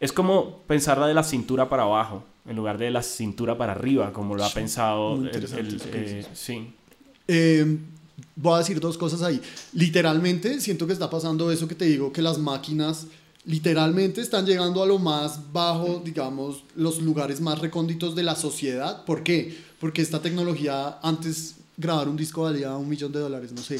es como pensarla de la cintura para abajo, en lugar de la cintura para arriba, como lo ha pensado el- el- eh, sí. Eh, voy a decir dos cosas ahí. Literalmente siento que está pasando eso que te digo, que las máquinas literalmente están llegando a lo más bajo, digamos, los lugares más recónditos de la sociedad. ¿Por qué? Porque esta tecnología, antes grabar un disco valía un millón de dólares, no sé,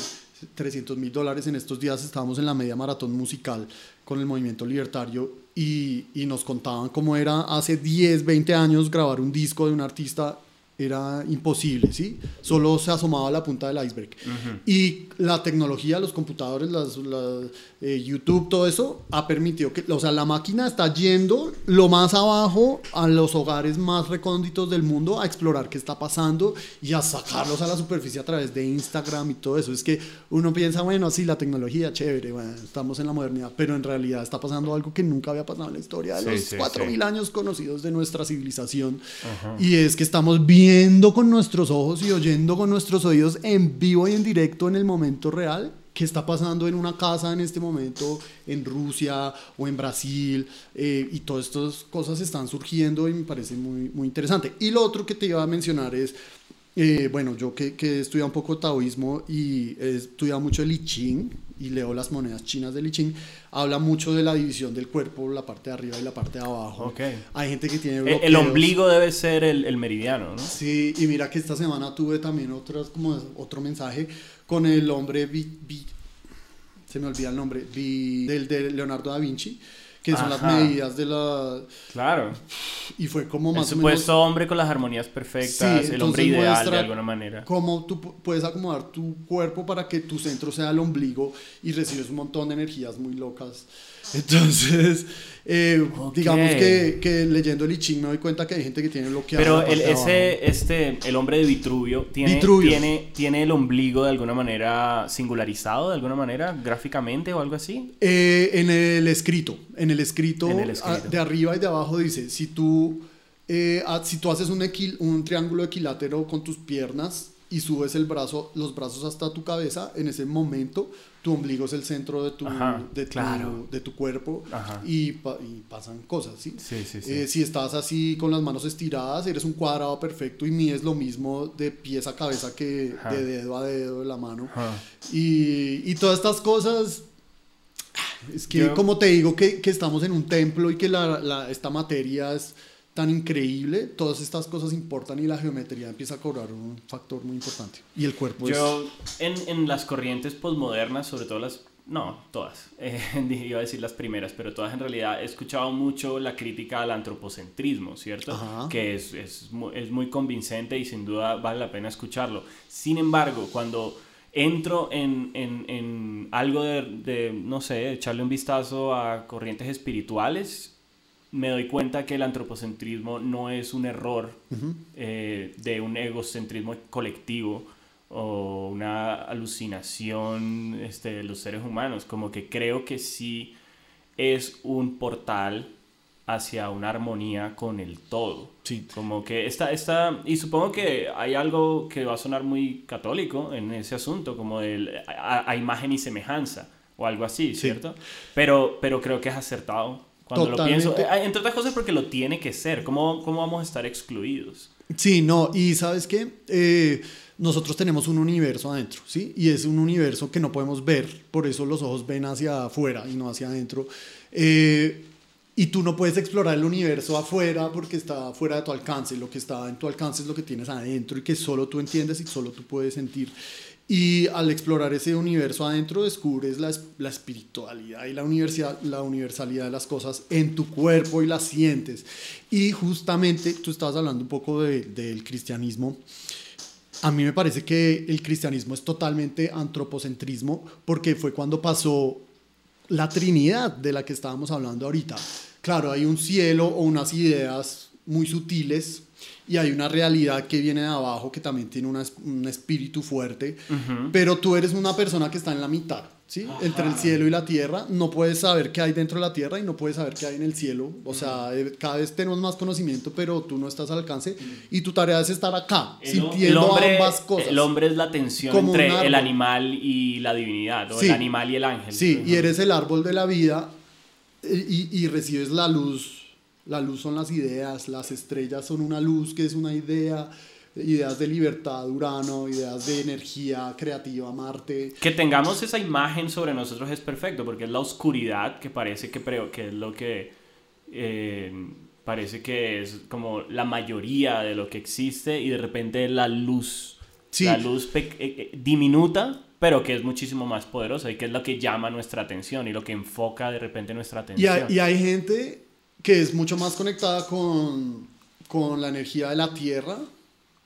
300 mil dólares. En estos días estábamos en la media maratón musical con el movimiento libertario y, y nos contaban cómo era hace 10, 20 años grabar un disco de un artista era imposible, ¿sí? Solo se asomaba a la punta del iceberg. Y la tecnología, los computadores, las, las, eh, YouTube, todo eso ha permitido que, o sea, la máquina está yendo lo más abajo a los hogares más recónditos del mundo a explorar qué está pasando y a sacarlos a la superficie a través de Instagram y todo eso. Es que uno piensa, bueno, sí, la tecnología, chévere, bueno, estamos en la modernidad, pero en realidad está pasando algo que nunca había pasado en la historia de Sí, los sí, 4.000 sí. años conocidos de nuestra civilización. Y es que estamos viendo con nuestros ojos y oyendo con nuestros oídos en vivo y en directo en el momento real qué está pasando en una casa en este momento en Rusia o en Brasil eh, y todas estas cosas están surgiendo y me parece muy, muy interesante. Y lo otro que te iba a mencionar es, eh, bueno, yo que, que he estudiado un poco taoísmo y he estudiado mucho el I Ching y leo las monedas chinas del I Ching, habla mucho de la división del cuerpo, la parte de arriba y la parte de abajo. Ok. Hay gente que tiene El, el bloqueos. ombligo debe ser el, el meridiano, ¿no? Sí, y mira que esta semana tuve también otras, como otro mensaje con el hombre, Vi- Vi- se me olvida el nombre, Vi- del de Leonardo da Vinci, que son las Ajá. medidas de la... Claro. Y fue como El más o supuesto menos hombre con las armonías perfectas, Sí, el hombre ideal de alguna manera. cómo tú pu- puedes acomodar tu cuerpo para que tu centro sea el ombligo y recibes un montón de energías muy locas. Entonces, eh, digamos que, que leyendo el I Ching me doy cuenta que hay gente que tiene bloqueado Pero el, ese, este, el hombre de Vitruvio tiene, Vitruvio. tiene, tiene el ombligo de alguna manera singularizado, de alguna manera, gráficamente o algo así. Eh, en el escrito, en el escrito, En el escrito. de arriba y de abajo dice, si tú, eh, si tú haces un, equil- un triángulo equilátero con tus piernas y subes el brazo, los brazos hasta tu cabeza, en ese momento tu ombligo es el centro de tu, Ajá, de tu, claro. de tu cuerpo y, pa- y pasan cosas, ¿sí? Sí, sí, sí. Eh, si estás así con las manos estiradas, eres un cuadrado perfecto y mides lo mismo de pies a cabeza que Ajá. de dedo a dedo de la mano. Y, y todas estas cosas, es que Yo- como te digo que, que estamos en un templo y que la, la- esta materia es tan increíble, todas estas cosas importan y la geometría empieza a cobrar un factor muy importante. Y el cuerpo Yo, en, en las corrientes posmodernas, sobre todo las, no, todas, eh, iba a decir las primeras, pero todas en realidad he escuchado mucho la crítica al antropocentrismo, ¿cierto? Ajá. Que es, es, es muy convincente y sin duda vale la pena escucharlo. Sin embargo, cuando entro en, en, en algo de, de, no sé, echarle un vistazo a corrientes espirituales, me doy cuenta que el antropocentrismo no es un error eh, de un egocentrismo colectivo o una alucinación este, de los seres humanos. Como que creo que sí es un portal hacia una armonía con el todo. Sí. Como que esta, esta, y supongo que hay algo que va a sonar muy católico en ese asunto, como a, a imagen y semejanza, o algo así, ¿cierto? Pero, pero creo que es acertado cuando Totalmente. lo pienso. Eh, Entre otras cosas porque lo tiene que ser. ¿Cómo, cómo vamos a estar excluidos? Sí, no, y sabes qué, Eh, nosotros tenemos un universo adentro, ¿sí? Y es un universo que no podemos ver, por eso los ojos ven hacia afuera y no hacia adentro. Eh, y tú no puedes explorar el universo afuera porque está fuera de tu alcance, lo que está en tu alcance es lo que tienes adentro y que solo tú entiendes y solo tú puedes sentir. Y al explorar ese universo adentro descubres la, la espiritualidad y la, la universalidad de las cosas en tu cuerpo y las sientes. Y justamente tú estabas hablando un poco de, del cristianismo. A mí me parece que el cristianismo es totalmente antropocentrismo porque fue cuando pasó la Trinidad de la que estábamos hablando ahorita. Claro, hay un cielo o unas ideas muy sutiles y hay una realidad que viene de abajo que también tiene una, un espíritu fuerte, pero tú eres una persona que está en la mitad, ¿sí? Entre el cielo y la tierra, no puedes saber qué hay dentro de la tierra y no puedes saber qué hay en el cielo, o sea, eh, cada vez tenemos más conocimiento, pero tú no estás al alcance y tu tarea es estar acá, sintiendo ambas cosas. El hombre es la tensión entre el animal y la divinidad, o el animal y el ángel. Sí, y eres el árbol de la vida eh, y, y recibes la luz la luz son las ideas, las estrellas son una luz que es una idea, ideas de libertad, Urano, ideas de energía creativa, Marte. Que tengamos esa imagen sobre nosotros es perfecto, porque es la oscuridad que parece que, que es lo que eh, parece que es como la mayoría de lo que existe y de repente la luz, la luz eh, eh, diminuta, pero que es muchísimo más poderosa y que es lo que llama nuestra atención y lo que enfoca de repente nuestra atención. y hay gente que es mucho más conectada con, con la energía de la tierra,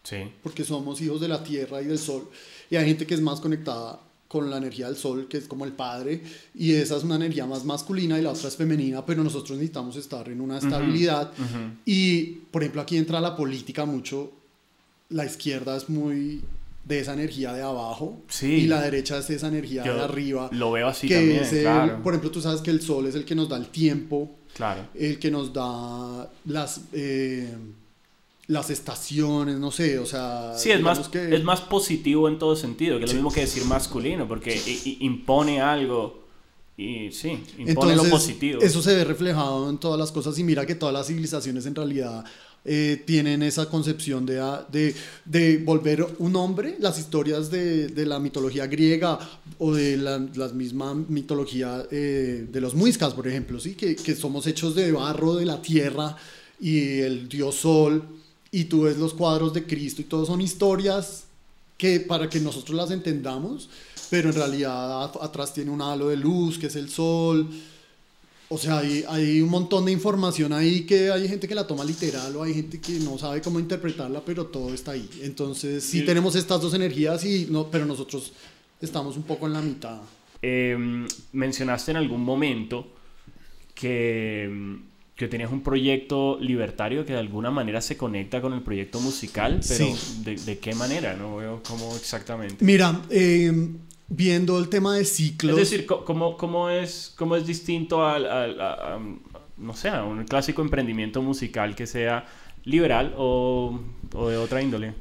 sí. porque somos hijos de la tierra y del sol, y hay gente que es más conectada con la energía del sol, que es como el padre, y esa es una energía más masculina y la otra es femenina, pero nosotros necesitamos estar en una estabilidad. Y, por ejemplo, aquí entra la política mucho, la izquierda es muy de esa energía de abajo sí. y la derecha es esa energía de arriba. Lo veo así también, Por ejemplo, tú sabes que el sol es el que nos da el tiempo, Claro. El que nos da las, eh, las estaciones, no sé, o sea... Sí, es más, que... es más positivo en todo sentido, que es lo mismo que decir masculino, porque impone algo y sí, impone lo positivo. Eso se ve reflejado en todas las cosas y mira que todas las civilizaciones en realidad eh, tienen esa concepción de, ah, de, de, volver un hombre, las historias de, de la mitología griega o de la, misma mitología eh, de los muiscas, por ejemplo, ¿sí? Que, que, somos hechos de barro de la tierra y el dios sol, y tú ves los cuadros de Cristo y todo. Son historias que para que nosotros las entendamos, pero en realidad atrás tiene un halo de luz, que es el sol, o sea, hay, hay, un montón de información ahí que hay gente que la toma literal o hay gente que no sabe cómo interpretarla, pero todo está ahí. Entonces, sí, tenemos estas dos energías, y no, pero nosotros estamos un poco en la mitad. Em, mencionaste en algún momento que, que tenías un proyecto libertario que de alguna manera se conecta con el proyecto musical, pero de, ¿de, qué manera? No veo cómo exactamente. Mira, eh, viendo el tema de ciclos. Es decir, ¿cómo, cómo, es, cómo es distinto al, a, no sé, a un clásico emprendimiento musical que sea liberal o, o de otra índole?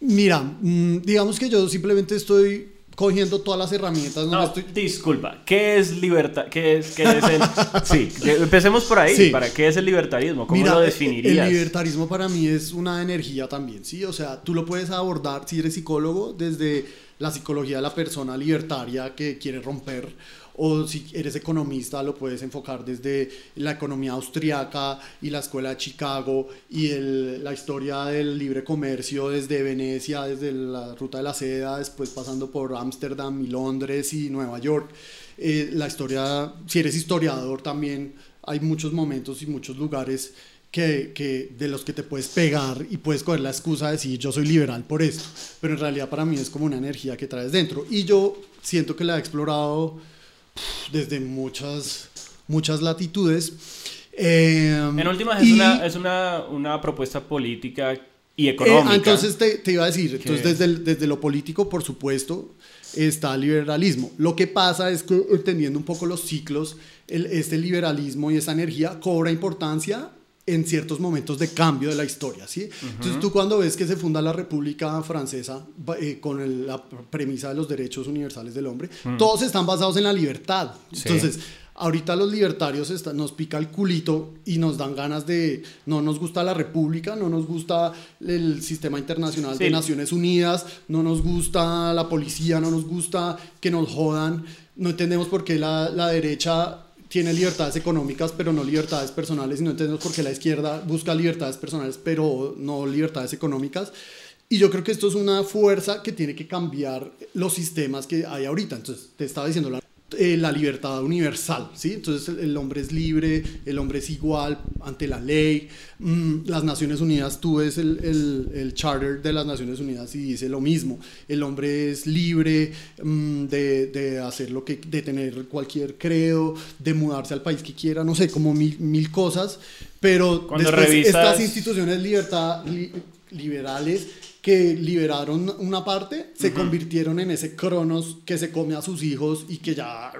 Mira, mm, digamos que yo simplemente estoy cogiendo todas las herramientas. No, estoy... disculpa, ¿qué es libertad? ¿Qué es, qué es el...? sí, empecemos por ahí. ¿Para qué es el libertarismo? ¿Cómo lo definirías? El libertarismo para mí es una energía también, ¿sí? O sea, tú lo puedes abordar, si eres psicólogo, desde la psicología de la persona libertaria que quiere romper, o si eres economista lo puedes enfocar desde la economía austriaca y la escuela de Chicago y el, la historia del libre comercio desde Venecia, desde la ruta de la seda, después pasando por Ámsterdam y Londres y Nueva York. Eh, la historia, si eres historiador también, hay muchos momentos y muchos lugares que, que, de los que te puedes pegar y puedes coger la excusa de decir yo soy liberal por esto, pero en realidad para mí es como una energía que traes dentro y yo siento que la he explorado desde muchas, muchas latitudes. Eh, en últimas es, una, es una, una, propuesta política y económica. Eh, entonces te, te, iba a decir, entonces desde, desde lo político, por supuesto, está el liberalismo. Lo que pasa es que entendiendo un poco los ciclos, el, este liberalismo y esa energía cobra importancia en ciertos momentos de cambio de la historia, ¿sí? Entonces tú cuando ves que se funda la República Francesa eh, con la premisa de los derechos universales del hombre, todos están basados en la libertad. Entonces, ahorita los libertarios nos pica el culito y nos dan ganas de, no nos gusta la República, no nos gusta el sistema internacional de Naciones Unidas, no nos gusta la policía, no nos gusta que nos jodan, no entendemos por qué la, la derecha tiene libertades económicas, pero no libertades personales, y no entendemos por qué la izquierda busca libertades personales, pero no libertades económicas. Y yo creo que esto es una fuerza que tiene que cambiar los sistemas que hay ahorita. Entonces, te estaba diciendo la, eh, la libertad universal, ¿sí? Entonces, el, el hombre es libre, el hombre es igual ante la ley. Mm, las Naciones Unidas, tú ves el, el, el charter de las Naciones Unidas y dice lo mismo. El hombre es libre mm, de, de hacer lo que, de tener cualquier credo, de mudarse al país que quiera, no sé, como mil, mil cosas. Pero Cuando después revisas- estas instituciones libertad, li- liberales que liberaron una parte, se convirtieron en ese cronos que se come a sus hijos y que ya...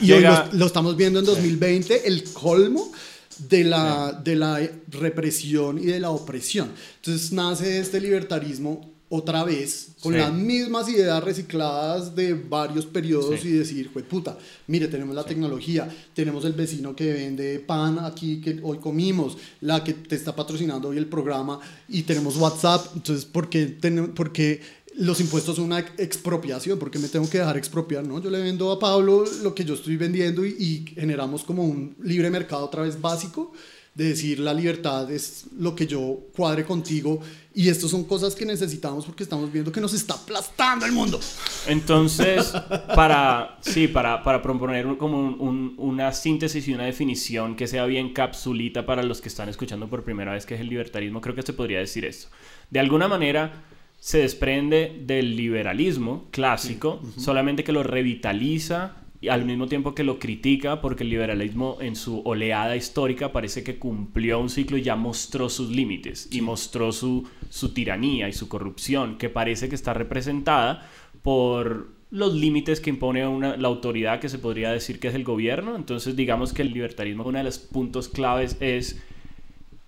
Y Llega- hoy lo, lo estamos viendo en 2020, el colmo de la, de la represión y de la opresión. Entonces nace este libertarismo otra vez con Sí. las mismas ideas recicladas de varios periodos Sí. y decir, fue puta, mire, tenemos la tecnología, tenemos el vecino que vende pan aquí que hoy comimos, la que te está patrocinando hoy el programa y tenemos WhatsApp, entonces, ¿por qué, ten- por qué los impuestos son una ex- expropiación? ¿Por qué me tengo que dejar expropiar? No, yo le vendo a Pablo lo que yo estoy vendiendo y, y generamos como un libre mercado otra vez básico de decir la libertad es lo que yo cuadre contigo y estas son cosas que necesitamos porque estamos viendo que nos está aplastando el mundo. Entonces, para, sí, para, para proponer como un- un- una síntesis y una definición que sea bien capsulita para los que están escuchando por primera vez que es el libertarismo, creo que se podría decir esto. De alguna manera se desprende del liberalismo clásico, solamente que lo revitaliza y al mismo tiempo que lo critica porque el liberalismo en su oleada histórica parece que cumplió un ciclo y ya mostró sus límites y mostró su, su tiranía y su corrupción que parece que está representada por los límites que impone una, la autoridad que se podría decir que es el gobierno. Entonces digamos que el libertarismo, uno de los puntos claves es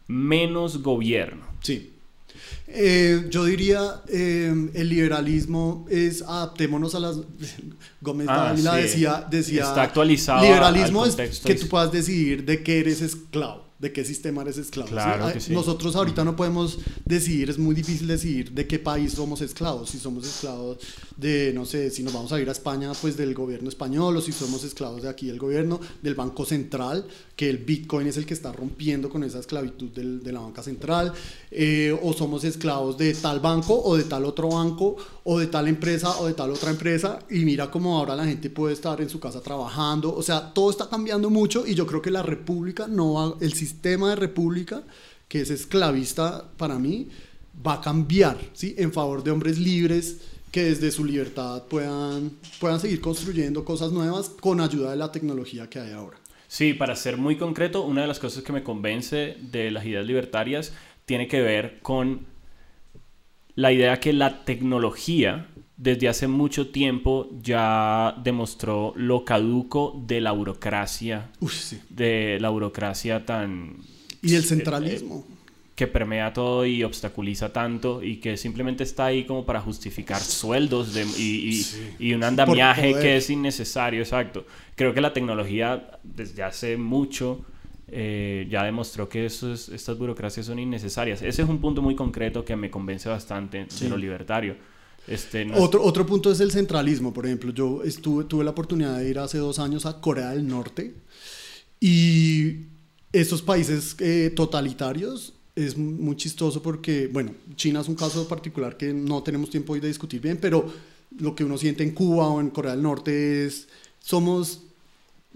menos gobierno. Sí. Eh, yo diría, eh, el liberalismo es adaptémonos a las... Gómez Ah, Dávila sí. decía, decía... Está actualizado Liberalismo al es que tú puedas decidir de qué eres esclavo, de qué sistema eres esclavo. ¿sí? Claro Ah, que sí. Nosotros ahorita no podemos decidir, es muy difícil decidir de qué país somos esclavos. Si somos esclavos de, no sé, si nos vamos a ir a España, pues del gobierno español, o si somos esclavos de aquí del gobierno, del Banco Central, que el Bitcoin es el que está rompiendo con esa esclavitud del- de la banca central, eh, o somos esclavos de tal banco o de tal otro banco, o de tal empresa o de tal otra empresa, y mira cómo ahora la gente puede estar en su casa trabajando, o sea, todo está cambiando mucho y yo creo que la república no va, el sistema de república, que es esclavista para mí, va a cambiar, ¿sí? En favor de hombres libres que desde su libertad puedan, puedan seguir construyendo cosas nuevas con ayuda de la tecnología que hay ahora. Sí, para ser muy concreto, una de las cosas que me convence de las ideas libertarias tiene que ver con la idea que la tecnología desde hace mucho tiempo ya demostró lo caduco de la burocracia, Uy, sí. de la burocracia tan Y el centralismo. que permea todo y obstaculiza tanto y que simplemente está ahí como para justificar sueldos de- y, y- y un andamiaje que es innecesario, exacto. Creo que la tecnología desde hace mucho eh, ya demostró que esos- estas burocracias son innecesarias. Ese es un punto muy concreto que me convence bastante Sí. de lo libertario. Este, no es- Otro, otro punto es el centralismo, por ejemplo, yo estuve, tuve la oportunidad de ir hace dos años a Corea del Norte y estos países eh, totalitarios es muy chistoso porque, bueno, China es un caso particular que no tenemos tiempo hoy de discutir bien, pero lo que uno siente en Cuba o en Corea del Norte es, somos,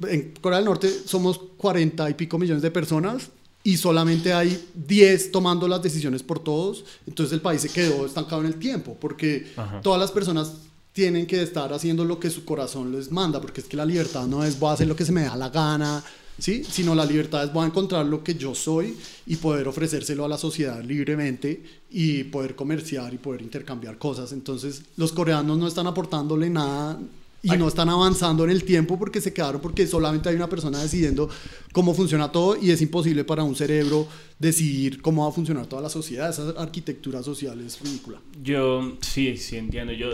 en Corea del Norte somos 40 y pico millones de personas y solamente hay 10 tomando las decisiones por todos, entonces el país se quedó estancado en el tiempo, porque Ajá. todas las personas tienen que estar haciendo lo que su corazón les manda, porque es que la libertad no es voy a hacer lo que se me da la gana, ¿sí? sino la libertad es voy a encontrar lo que yo soy y poder ofrecérselo a la sociedad libremente y poder comerciar y poder intercambiar cosas. Entonces los coreanos no están aportándole nada y Ay. no están avanzando en el tiempo porque se quedaron porque solamente hay una persona decidiendo cómo funciona todo y es imposible para un cerebro decidir cómo va a funcionar toda la sociedad. Esa arquitectura social es ridícula. Yo sí, sí entiendo. Yo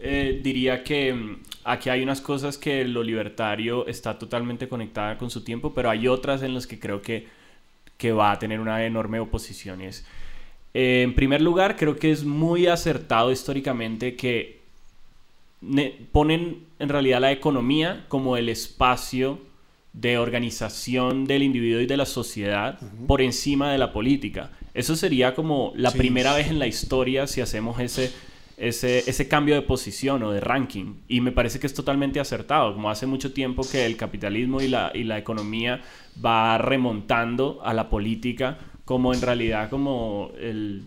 eh, diría que mm, aquí hay unas cosas que lo libertario está totalmente conectada con su tiempo, pero hay otras en las que creo que, que va a tener una enorme oposición. y es, eh, en primer lugar, creo que es muy acertado históricamente que ponen en realidad la economía como el espacio de organización del individuo y de la sociedad por encima de la política. Eso sería como la Sí. primera vez en la historia si hacemos ese, ese, ese cambio de posición o de ranking. Y me parece que es totalmente acertado, como hace mucho tiempo que el capitalismo y la, y la economía va remontando a la política como en realidad como el,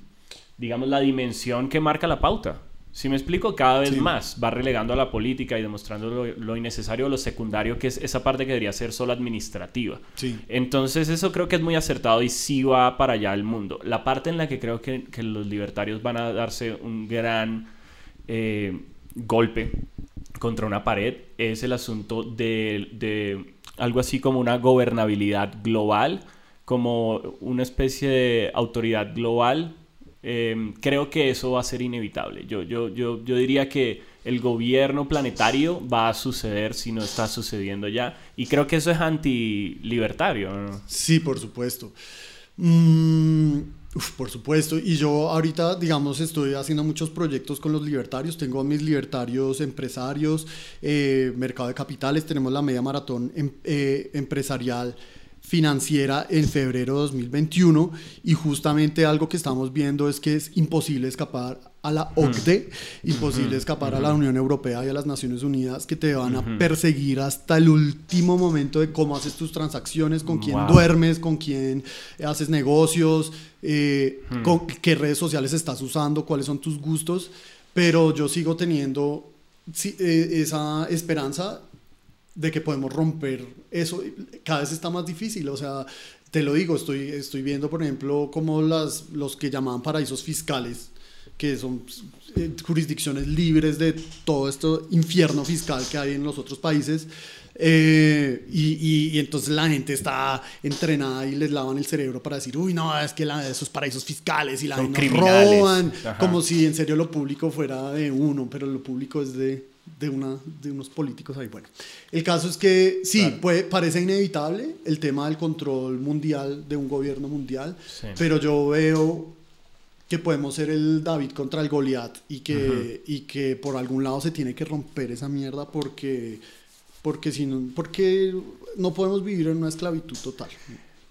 digamos, la dimensión que marca la pauta. Si me explico, cada vez Sí. más va relegando a la política y demostrando lo, lo innecesario lo secundario que es esa parte que debería ser solo administrativa. Sí. Entonces eso creo que es muy acertado y sí va para allá el mundo. La parte en la que creo que, que los libertarios van a darse un gran eh, golpe contra una pared es el asunto de, de algo así como una gobernabilidad global, como una especie de autoridad global. Eh, creo que eso va a ser inevitable. Yo, yo, yo, yo diría que el gobierno planetario va a suceder si no está sucediendo ya. Y creo que eso es anti-libertario. ¿no? Sí, por supuesto. Mm, por supuesto. Y yo ahorita, digamos, estoy haciendo muchos proyectos con los libertarios. Tengo a mis libertarios empresarios, eh, mercado de capitales. Tenemos la media maratón em- eh, empresarial financiera en febrero de 2021 y justamente algo que estamos viendo es que es imposible escapar a la OCDE, imposible escapar a la Unión Europea y a las Naciones Unidas que te van a perseguir hasta el último momento de cómo haces tus transacciones, con quién Wow. duermes, con quién haces negocios, eh, con qué redes sociales estás usando, cuáles son tus gustos, pero yo sigo teniendo sí, eh, esa esperanza de que podemos romper eso. Cada vez está más difícil, o sea, te lo digo, estoy, estoy viendo, por ejemplo, como las, los que llamaban paraísos fiscales, que son eh, jurisdicciones libres de todo este infierno fiscal que hay en los otros países. eh, y, y- y entonces la gente está entrenada y les lavan el cerebro para decir, uy, no, es que la, esos paraísos fiscales y la gente roban, Ajá. como si en serio lo público fuera de uno, pero lo público es de, de, una, de unos políticos ahí. Bueno, el caso es que sí, Claro. puede, parece inevitable el tema del control mundial de un gobierno mundial, Sí. pero yo veo que podemos ser el David contra el Goliat y que, y que por algún lado se tiene que romper esa mierda porque, porque, si no, porque no podemos vivir en una esclavitud total.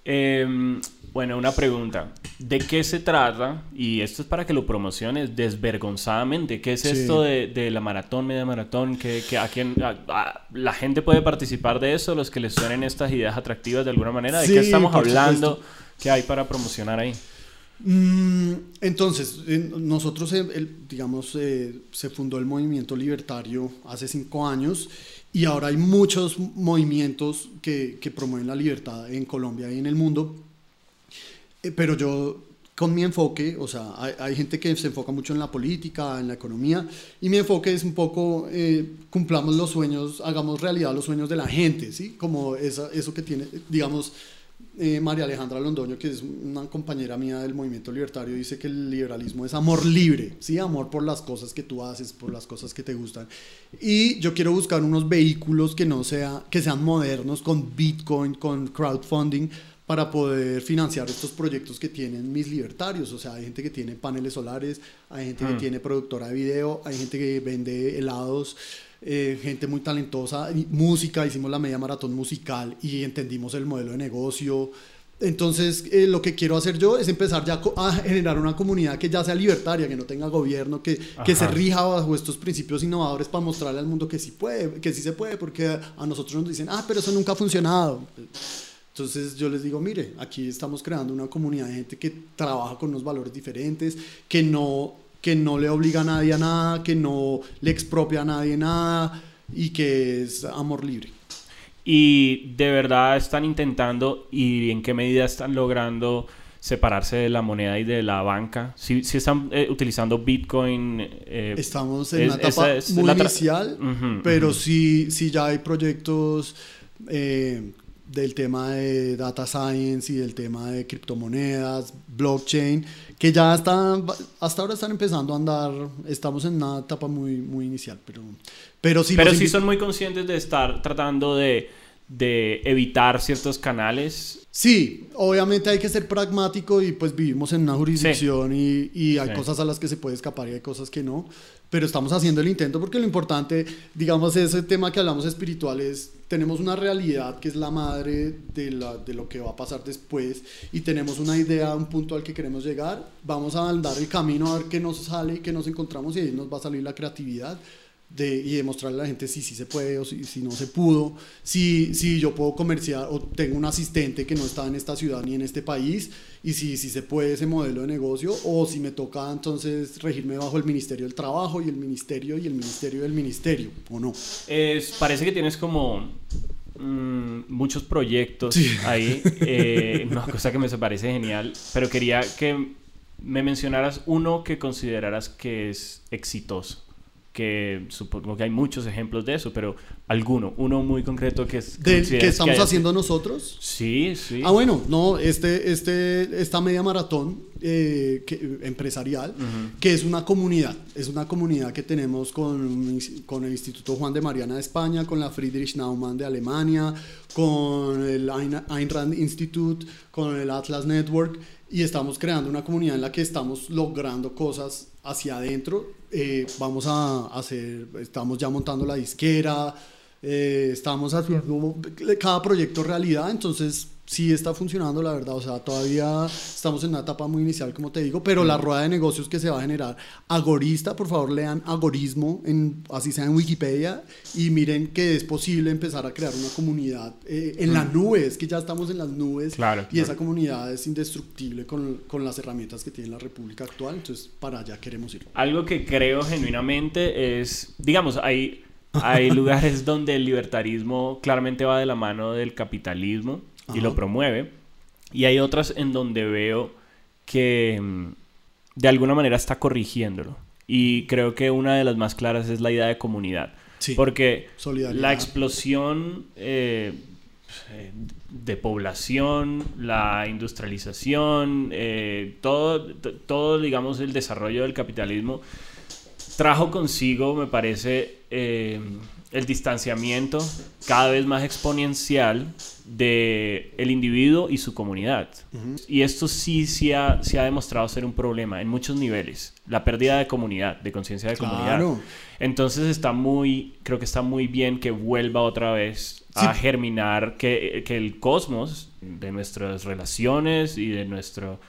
Em, bueno, una pregunta. ¿De qué se trata? Y esto es para que lo promociones desvergonzadamente. ¿Qué es Sí. esto de, de la maratón, media maratón? ¿Qué, qué- a quién, a- a- ¿La gente puede participar de eso? ¿Los que les suenen estas ideas atractivas de alguna manera? ¿De Sí, qué estamos hablando? supuesto. ¿Qué hay para promocionar ahí? Mm, Entonces, nosotros, eh, digamos, eh, se fundó el movimiento libertario hace cinco años y ahora hay muchos movimientos que, que promueven la libertad en Colombia y en el mundo. Eh, pero yo, con mi enfoque, o sea, hay, gente que se enfoca mucho en la política, en la economía, y mi enfoque es un poco, eh, cumplamos los sueños, hagamos realidad los sueños de la gente, ¿sí? Como eso que tiene, digamos, eh, María Alejandra Londoño, que es una compañera mía del movimiento libertario, dice que el liberalismo es amor libre, ¿sí? Amor por las cosas que tú haces, por las cosas que te gustan. Y yo quiero buscar unos vehículos que no sea, que sean modernos, con Bitcoin, con crowdfunding, para poder financiar estos proyectos que tienen mis libertarios. O sea, hay gente que tiene paneles solares, hay gente que Mm. tiene productora de video, hay gente que vende helados, eh, gente muy talentosa, y música, hicimos la media maratón musical y entendimos el modelo de negocio. Entonces, eh, lo que quiero hacer yo es empezar ya a generar una comunidad que ya sea libertaria, que no tenga gobierno, que, que se rija bajo estos principios innovadores para mostrarle al mundo que sí puede, que sí se puede, porque a nosotros nos dicen, ah, pero eso nunca ha funcionado. Entonces yo les digo, mire, aquí estamos creando una comunidad de gente que trabaja con unos valores diferentes, que no, que no le obliga a nadie a nada, que no le expropia a nadie nada y que es amor libre. Y de verdad están intentando y en qué medida están logrando separarse de la moneda y de la banca. Si, si están eh, utilizando Bitcoin. eh, Estamos en es- una etapa es muy la inicial, pero ujú. sí, sí ya hay proyectos eh, del tema de data science y del tema de criptomonedas, blockchain, que ya están, hasta ahora están empezando a andar, estamos en una etapa muy, muy inicial, pero, pero sí. Pero sí son muy conscientes de estar tratando de, de evitar ciertos canales. Sí, obviamente hay que ser pragmático y pues vivimos en una jurisdicción y, y hay Sí. cosas a las que se puede escapar y hay cosas que no, pero estamos haciendo el intento porque lo importante, digamos, ese tema que hablamos espiritual es tenemos una realidad que es la madre de, la, de lo que va a pasar después y tenemos una idea, un punto al que queremos llegar, vamos a andar el camino a ver qué nos sale qué nos encontramos y ahí nos va a salir la creatividad de, y demostrarle a la gente si sí se puede o si, si no se pudo, si, si yo puedo comerciar o tengo un asistente que no está en esta ciudad ni en este país y si, si se puede ese modelo de negocio o si me toca entonces regirme bajo el Ministerio del Trabajo y el Ministerio y el Ministerio del Ministerio o no. Es, parece que tienes como mm, muchos proyectos ahí, eh, una cosa que me parece genial, pero quería que me mencionaras uno que consideraras que es exitoso que supongo que hay muchos ejemplos de eso, pero alguno, uno muy concreto que es... ¿Del que estamos haciendo nosotros? Sí, sí. Ah, bueno, no, este, este, esta media maratón eh, empresarial, que es una comunidad, es una comunidad que tenemos con, con el Instituto Juan de Mariana de España, con la Friedrich Naumann de Alemania, con el Ayn Rand Institute, con el Atlas Network, y estamos creando una comunidad en la que estamos logrando cosas hacia adentro. Eh, vamos a hacer, estamos ya montando la disquera, eh, estamos haciendo cada proyecto realidad, entonces sí está funcionando, la verdad. O sea, todavía estamos en una etapa muy inicial, como te digo, pero la rueda de negocios que se va a generar, agorista, por favor lean agorismo, en, así sea en Wikipedia, y miren que es posible empezar a crear una comunidad eh, en la nube, es que ya estamos en las nubes, claro, y esa comunidad es indestructible con, con las herramientas que tiene la República actual, entonces para allá queremos ir. Algo que creo genuinamente es, digamos, hay... Hay lugares donde el libertarismo claramente va de la mano del capitalismo y lo promueve. Y hay otras en donde veo que mm, de alguna manera está corrigiéndolo. Y creo que una de las más claras es la idea de comunidad. Porque la explosión eh, de población, la industrialización, eh, todo, todo, digamos, el desarrollo del capitalismo trajo consigo, me parece, eh, el distanciamiento cada vez más exponencial de el individuo y su comunidad. Y esto sí, sí ha, ha, demostrado ser un problema en muchos niveles. La pérdida de comunidad, de conciencia de comunidad. Entonces está muy, creo que está muy bien que vuelva otra vez a germinar, que, que el cosmos de nuestras relaciones y de nuestro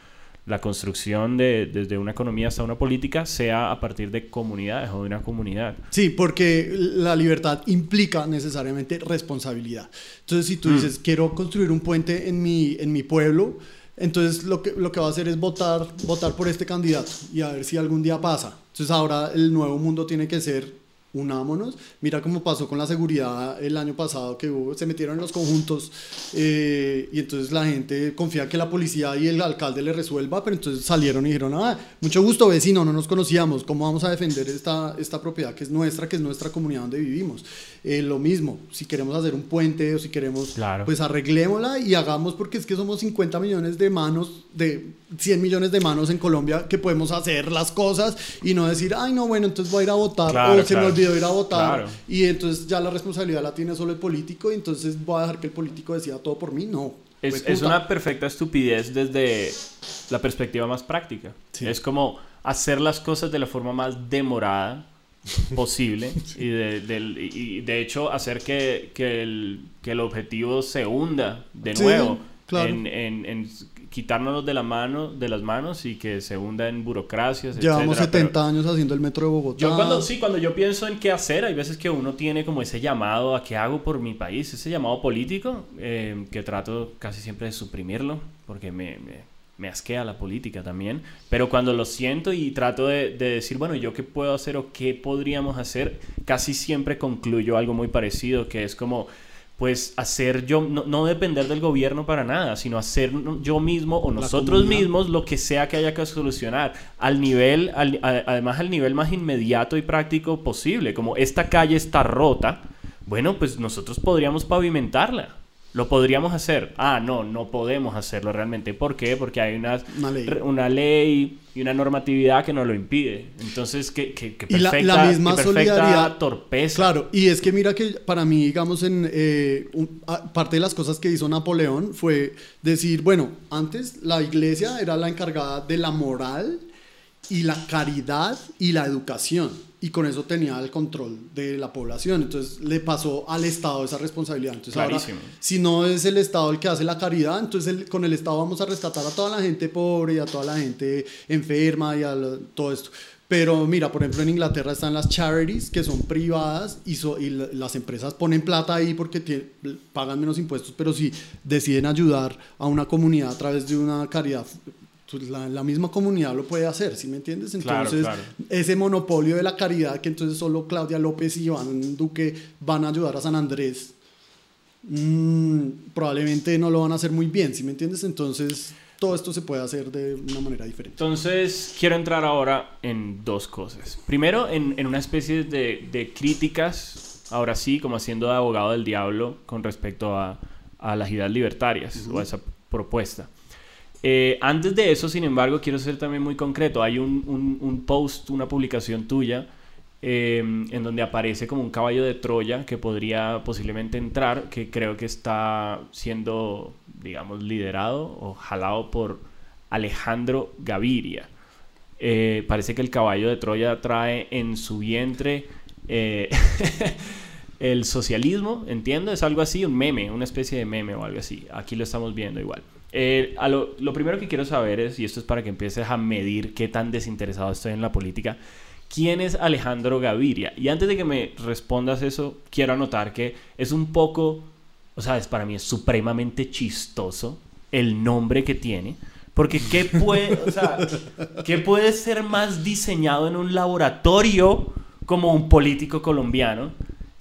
la construcción de, desde una economía hasta una política sea a partir de comunidades o de una comunidad. Sí, porque la libertad implica necesariamente responsabilidad. Entonces, si tú mm. dices, quiero construir un puente en mi, en mi pueblo, entonces lo que, lo que va a hacer es votar, votar por este candidato y a ver si algún día pasa. Entonces ahora el nuevo mundo tiene que ser unámonos. Mira cómo pasó con la seguridad el año pasado, que se metieron en los conjuntos eh, y entonces la gente confía que la policía y el alcalde le resuelva, pero entonces salieron y dijeron, ah, mucho gusto vecino, no nos conocíamos, ¿cómo vamos a defender esta, esta propiedad que es nuestra, que es nuestra comunidad donde vivimos? Eh, lo mismo, si queremos hacer un puente o si queremos, pues arreglémosla y hagamos porque es que somos 50 millones de manos, de 100 millones de manos en Colombia que podemos hacer las cosas y no decir, ay no, bueno, entonces voy a ir a votar o se me olvidó ir a votar. Y entonces ya la responsabilidad la tiene solo el político y entonces voy a dejar que el político decida todo por mí. No. Es, es una perfecta estupidez desde la perspectiva más práctica. Es como hacer las cosas de la forma más demorada posible y, de, y, de, hecho hacer que, que, el, que, el, objetivo se hunda de nuevo en, en, en, quitárnoslos de la mano de las manos y que se hunda en burocracias llevamos 70 años haciendo el metro de Bogotá yo cuando sí cuando yo pienso en qué hacer hay veces que uno tiene como ese llamado a qué hago por mi país ese llamado político eh, que trato casi siempre de suprimirlo porque me, me me asquea la política también, pero cuando lo siento y trato de, decir, bueno, ¿yo qué puedo hacer o qué podríamos hacer? Casi siempre concluyo algo muy parecido, que es como, pues hacer yo, no, depender del gobierno para nada, sino hacer yo mismo o nosotros mismos lo que sea que haya que solucionar, al nivel, además al nivel más inmediato y práctico posible, como esta calle está rota, bueno, pues nosotros podríamos pavimentarla lo podríamos hacer. Ah, no, no podemos hacerlo realmente. ¿Por qué? Porque hay una, una, ley. y una normatividad que nos lo impide. Entonces, que, que, que perfecta, y la, misma solidaridad. torpeza. Claro, y es que mira que para mí, digamos, en eh, parte de las cosas que hizo Napoleón fue decir, bueno, antes la iglesia era la encargada de la moral y la caridad y la educación. Y con eso tenía el control de la población. Entonces le pasó al Estado esa responsabilidad. Entonces ahora, si no es el Estado el que hace la caridad, entonces el- con el Estado vamos a rescatar a toda la gente pobre y a toda la gente enferma y a lo- todo esto. Pero mira, por ejemplo, en Inglaterra están las charities que son privadas y, so- y la- las empresas ponen plata ahí porque tie- pagan menos impuestos, pero si deciden ayudar a una comunidad a través de una caridad, pues la, la misma comunidad lo puede hacer, ¿sí me entiendes? Claro, Entonces, claro. ese monopolio de la caridad que entonces solo Claudia López y Iván Duque van a ayudar a San Andrés, mm, probablemente no lo van a hacer muy bien, ¿sí me entiendes? Entonces, todo esto se puede hacer de una manera diferente. Entonces, quiero entrar ahora en dos cosas. Primero, en, en una especie de, de críticas, ahora sí, como haciendo de abogado del diablo con respecto a, a las ideas libertarias o a esa propuesta. Eh, antes de eso, sin embargo, quiero ser también muy concreto. Hay un, post, una publicación tuya, eh, en donde aparece como un caballo de Troya que podría posiblemente entrar, que creo que está siendo, digamos, liderado o jalado por Alejandro Gaviria. Eh, parece que el caballo de Troya trae en su vientre el socialismo, entiendo, es algo así, un meme, una especie de meme o algo así. Aquí lo estamos viendo igual. Eh, lo, lo primero que quiero saber es, y esto es para que empieces a medir qué tan desinteresado estoy en la política, ¿quién es Alejandro Gaviria? Y antes de que me respondas eso, quiero anotar que es un poco, o sea, es, para mí es supremamente chistoso el nombre que tiene. Porque ¿qué puede, ¿qué puede ser más diseñado en un laboratorio como un político colombiano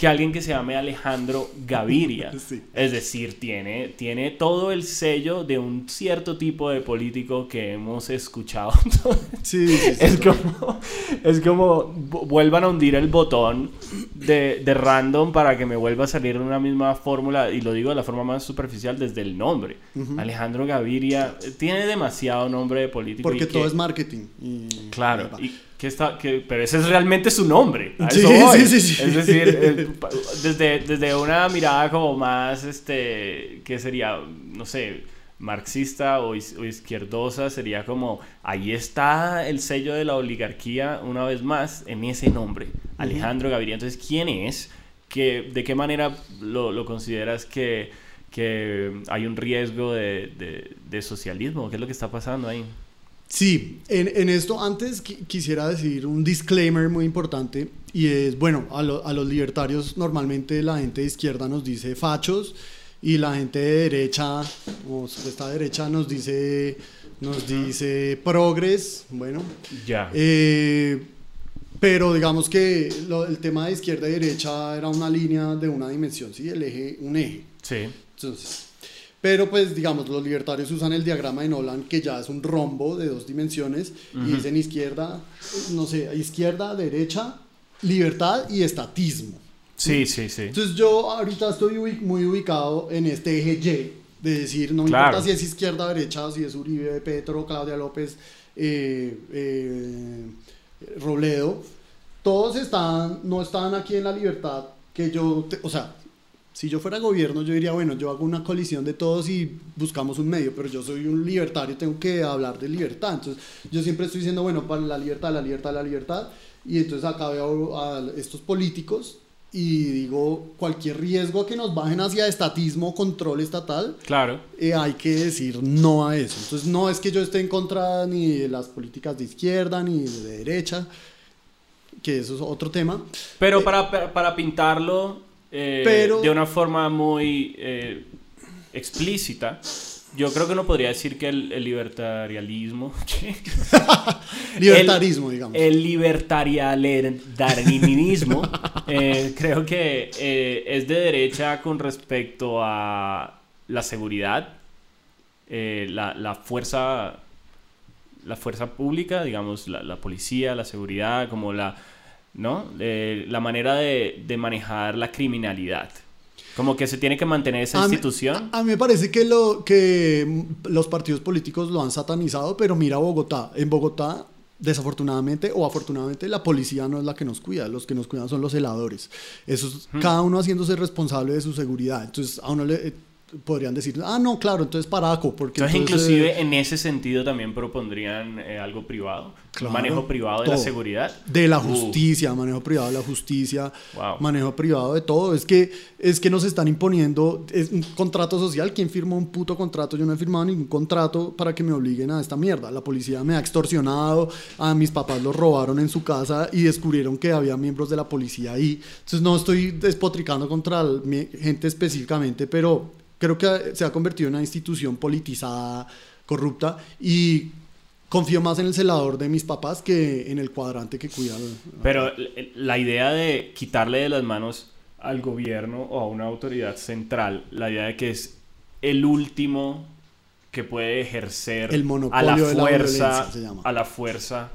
que alguien que se llame Alejandro Gaviria? Sí. Es decir, tiene, tiene todo el sello de un cierto tipo de político que hemos escuchado. Sí, sí, sí. es, como, es como vu- vuelvan a hundir el botón de, de random para que me vuelva a salir una misma fórmula, y lo digo de la forma más superficial desde el nombre. Alejandro Gaviria eh, tiene demasiado nombre de político. Porque y todo que- es marketing. y- Claro, y que está, que, pero ese es realmente su nombre. a Sí, voy. sí, sí, sí. Es decir, desde, desde una mirada como más, este, ¿qué sería? No sé, marxista o, o izquierdosa, sería como, ahí está el sello de la oligarquía una vez más en ese nombre, Alejandro Gaviria. Entonces, ¿quién es? ¿Qué, ¿De qué manera lo, lo consideras que, que hay un riesgo de, de- de socialismo? ¿Qué es lo que está pasando ahí? Sí, en, en esto antes qui- quisiera decir un disclaimer muy importante y es, bueno, a, lo- a los libertarios normalmente la gente de izquierda nos dice fachos y la gente de derecha, o esta derecha nos dice, nos dice progres, bueno, Ya. eh, pero digamos que lo- el tema de izquierda y derecha era una línea de una dimensión, ¿sí? El eje, un eje. sí. Entonces, pero pues digamos, los libertarios usan el diagrama de Nolan, que ya es un rombo de dos dimensiones, y dicen izquierda, no sé, izquierda, derecha, libertad y estatismo. Sí, sí, sí. Entonces yo ahorita estoy muy ubicado en este eje Y, de decir, no me Claro. importa si es izquierda, derecha, si es Uribe, Petro, Claudia López, eh, eh, Robledo, todos están, no están aquí en la libertad que yo, te- o sea, si yo fuera gobierno, yo diría, bueno, yo hago una colisión de todos y buscamos un medio, pero yo soy un libertario, tengo que hablar de libertad. Entonces, yo siempre estoy diciendo, bueno, para la libertad, la libertad, la libertad. Y entonces acá veo a estos políticos y digo, cualquier riesgo a que nos bajen hacia estatismo, control estatal, Claro. eh, hay que decir no a eso. Entonces, no es que yo esté en contra ni de las políticas de izquierda ni de derecha, que eso es otro tema. Pero Eh, para, para- para pintarlo eh, pero- de una forma muy eh, explícita, yo creo que uno podría decir que el, el libertarianismo... ¿qué? Libertarismo, digamos. El libertarianismo eh, creo que eh, es de derecha con respecto a la seguridad, eh, la, la fuerza la fuerza pública, digamos, la, la policía, la seguridad, como la, ¿no? Eh, la manera de, de manejar la criminalidad. Como que se tiene que mantener esa A institución. A, a mí me parece que, lo, que los partidos políticos lo han satanizado, pero mira Bogotá. En Bogotá, desafortunadamente o afortunadamente, la policía no es la que nos cuida. Los que nos cuidan son los celadores. Eso es- Cada uno haciéndose responsable de su seguridad. Entonces, a uno le, podrían decir, ah, no, claro, entonces Paraco. Porque entonces, entonces, inclusive eh, en ese sentido también propondrían eh, algo privado. Claro, manejo privado de la seguridad. De la Uh, justicia, manejo privado de la justicia, Wow. manejo privado de todo. Es que, es que nos están imponiendo es un contrato social. ¿Quién firmó un puto contrato? Yo no he firmado ningún contrato para que me obliguen a esta mierda. La policía me ha extorsionado, a mis papás los robaron en su casa y descubrieron que había miembros de la policía ahí. Entonces no estoy despotricando contra gente específicamente, pero creo que se ha convertido en una institución politizada, corrupta y confío más en el celador de mis papás que en el cuadrante que cuida. Pero l- la idea de quitarle de las manos al gobierno o a una autoridad central, la idea de que es el último que puede ejercer El a la de la fuerza, violencia, se llama. a la fuerza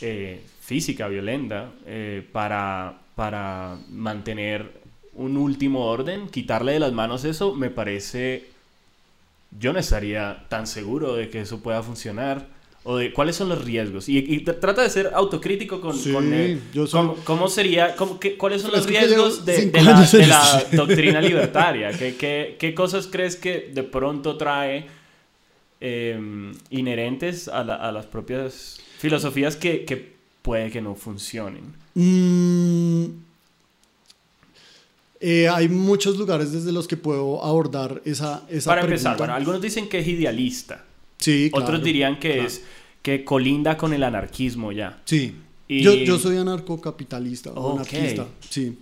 eh, física violenta eh, para, para mantener un último orden, quitarle de las manos eso, me parece, yo no estaría tan seguro de que eso pueda funcionar. O de cuáles son los riesgos. Y, y tr- trata de ser autocrítico con, Sí, con, eh, yo soy- cómo, cómo sería, cómo, qué- cuáles son los riesgos de, la, de doctrina libertaria. ¿Qué, qué, qué cosas crees que de pronto trae eh, inherentes a, la- a las propias filosofías que, que puede que no funcionen? Mm, eh, hay muchos lugares desde los que puedo abordar esa, esa Para pregunta. empezar, bueno, algunos dicen que es idealista. sí, Otros claro, dirían que claro. es que colinda con el anarquismo ya. Sí. Y- Yo, yo soy anarcocapitalista, o Ok. anarquista. Sí.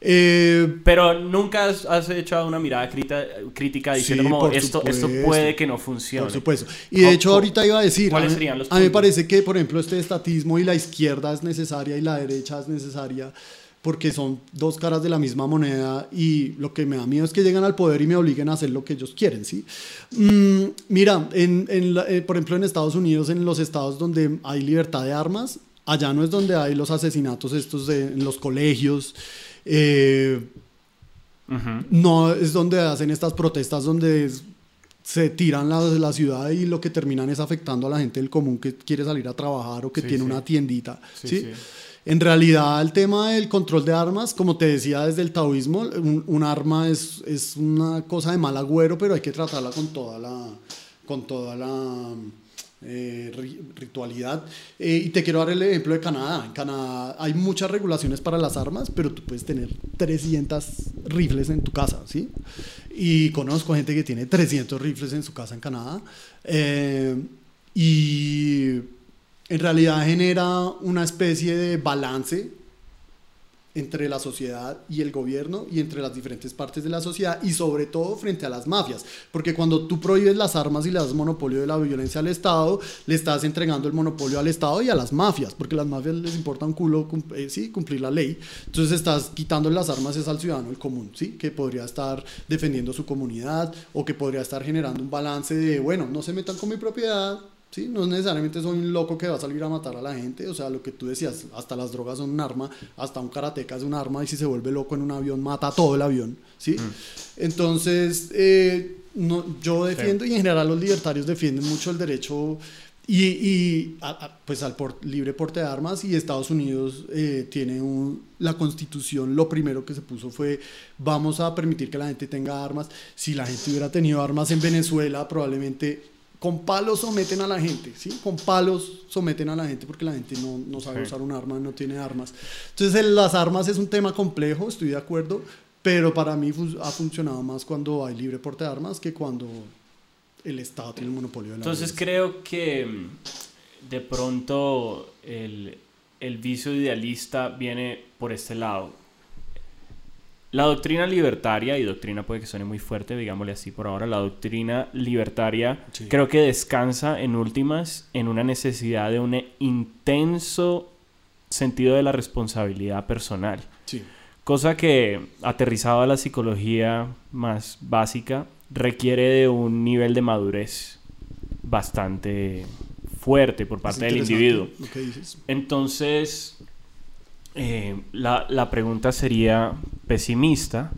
Eh, Pero nunca has, has hecho una mirada crita- crítica diciendo Sí, como esto, esto puede que no funcione. Por supuesto. Y de ¿Cómo- hecho ahorita iba a decir, cuáles serían los a mí me puntos? parece que, por ejemplo, este estatismo y la izquierda es necesaria y la derecha es necesaria porque son dos caras de la misma moneda y lo que me da miedo es que lleguen al poder y me obliguen a hacer lo que ellos quieren, ¿sí? Mm, mira, en, en la- eh, por ejemplo en Estados Unidos, en los estados donde hay libertad de armas, allá no es donde hay los asesinatos estos de- en los colegios, eh, no es donde hacen estas protestas donde es- se tiran la, la ciudad y lo que terminan es afectando a la gente del común que quiere salir a trabajar o que Sí, tiene sí. una tiendita. Sí, ¿sí? En realidad el tema del control de armas, como te decía desde el taoísmo, un, arma es, es una cosa de mal agüero, pero hay que tratarla con toda la, con toda la eh, ri- ritualidad. Eh, y te quiero dar el ejemplo de Canadá. En Canadá hay muchas regulaciones para las armas, pero tú puedes tener 300 rifles en tu casa, ¿sí? Y conozco gente que tiene 300 rifles en su casa en Canadá. Eh, y en realidad genera una especie de balance entre la sociedad y el gobierno y entre las diferentes partes de la sociedad y sobre todo frente a las mafias. Porque cuando tú prohíbes las armas y le das monopolio de la violencia al Estado, le estás entregando el monopolio al Estado y a las mafias, porque a las mafias les importa un culo eh, sí, cumplir la ley. Entonces estás quitando las armas es al ciudadano el común, ¿sí? que podría estar defendiendo su comunidad o que podría estar generando un balance de, bueno, no se metan con mi propiedad, ¿sí? No necesariamente soy un loco que va a salir a matar a la gente, o sea, lo que tú decías, hasta las drogas son un arma, hasta un karateca es un arma y si se vuelve loco en un avión mata a todo el avión, ¿sí? Entonces, eh, no, yo defiendo y en general los libertarios defienden mucho el derecho y, y, a- a- pues al por- libre porte de armas y Estados Unidos eh, tiene un, la constitución, lo primero que se puso fue vamos a permitir que la gente tenga armas. Si la gente hubiera tenido armas en Venezuela, probablemente con palos someten a la gente, ¿sí? Con palos someten a la gente porque la gente no, no sabe Sí. usar un arma, no tiene armas. Entonces el- las armas es un tema complejo, estoy de acuerdo, pero para mí ha funcionado más cuando hay libre porte de armas que cuando el Estado tiene el monopolio de la Entonces violencia. creo que mm, de pronto el, el vicio idealista viene por este lado. La doctrina libertaria, y doctrina puede que suene muy fuerte, digámosle así por ahora, la doctrina libertaria Sí. creo que descansa en últimas en una necesidad de un intenso sentido de la responsabilidad personal. Sí. Cosa que, aterrizado a la psicología más básica, requiere de un nivel de madurez bastante fuerte por parte del individuo. Entonces, eh, la, pregunta sería pesimista.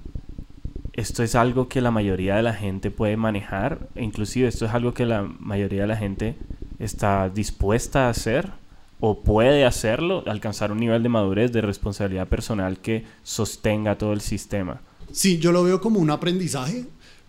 Esto es algo que la mayoría de la gente puede manejar, inclusive esto es algo que la mayoría de la gente está dispuesta a hacer o puede hacerlo, alcanzar un nivel de madurez, de responsabilidad personal que sostenga todo el sistema. Sí, yo lo veo como un aprendizaje.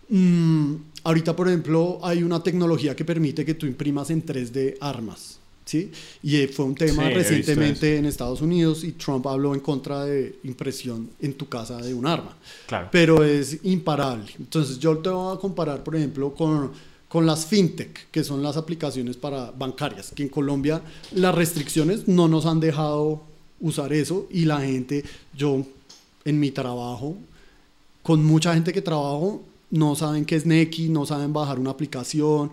mm, ahorita, por ejemplo, hay una tecnología que permite que tú imprimas en 3D armas. ¿Sí? Y eh, fue un tema Sí, recientemente en Estados Unidos y Trump habló en contra de impresión en tu casa de un arma Claro. pero es imparable. Entonces yo te voy a comparar, por ejemplo, con, con las fintech, que son las aplicaciones para bancarias, que en Colombia las restricciones no nos han dejado usar eso y la gente, yo en mi trabajo, con mucha gente que trabajo, no saben qué es Neki, no saben bajar una aplicación.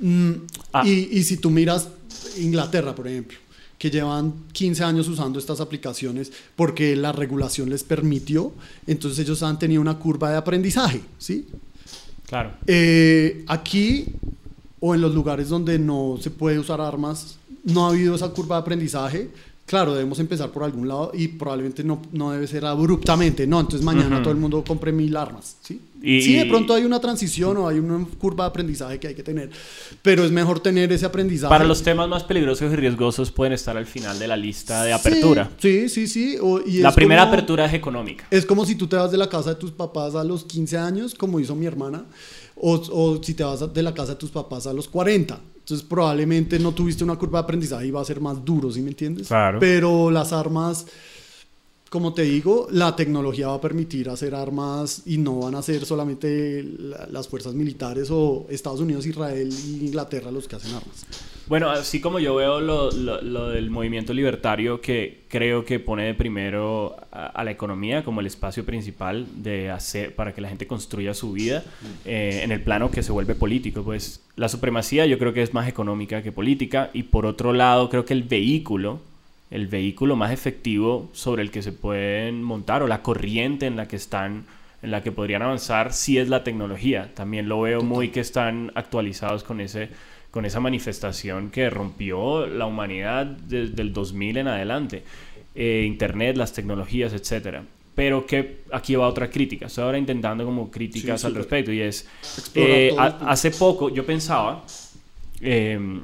Mm, Ah. y, y si tú miras Inglaterra, por ejemplo, que llevan 15 años usando estas aplicaciones porque la regulación les permitió, entonces ellos han tenido una curva de aprendizaje, ¿sí? Claro. Eh, aquí o en los lugares donde no se puede usar armas, no ha habido esa curva de aprendizaje. Claro, debemos empezar por algún lado y probablemente no, no debe ser abruptamente, no, entonces mañana Ujú. todo el mundo compre mil armas, ¿sí? Y- sí, de pronto hay una transición o hay una curva de aprendizaje que hay que tener, pero es mejor tener ese aprendizaje. Para los temas más peligrosos y riesgosos pueden estar al final de la lista de apertura. Sí, sí, sí. sí, o- y La primera como- apertura es económica. Es como si tú te vas de la casa de tus papás a los 15 años, como hizo mi hermana, o, o si te vas de la casa de tus papás a los 40. Entonces probablemente no tuviste una curva de aprendizaje y va a ser más duro, ¿sí me entiendes? Claro. Pero las armas, como te digo, la tecnología va a permitir hacer armas y no van a ser solamente la- las fuerzas militares o Estados Unidos, Israel e Inglaterra los que hacen armas. Bueno, así como yo veo lo, del movimiento libertario que creo que pone de primero a, a la economía como el espacio principal de hacer para que la gente construya su vida eh, en el plano que se vuelve político, pues la supremacía yo creo que es más económica que política y por otro lado creo que el vehículo el vehículo más efectivo sobre el que se pueden montar o la corriente en la que están en la que podrían avanzar sí es la tecnología. También lo veo muy que están actualizados con ese con esa manifestación que rompió la humanidad desde el 2000 en adelante. Eh, Internet, las tecnologías, etcétera. Pero que aquí va otra crítica. Estoy ahora intentando como críticas Sí, al súper. respecto y es eh, a- hace poco yo pensaba em,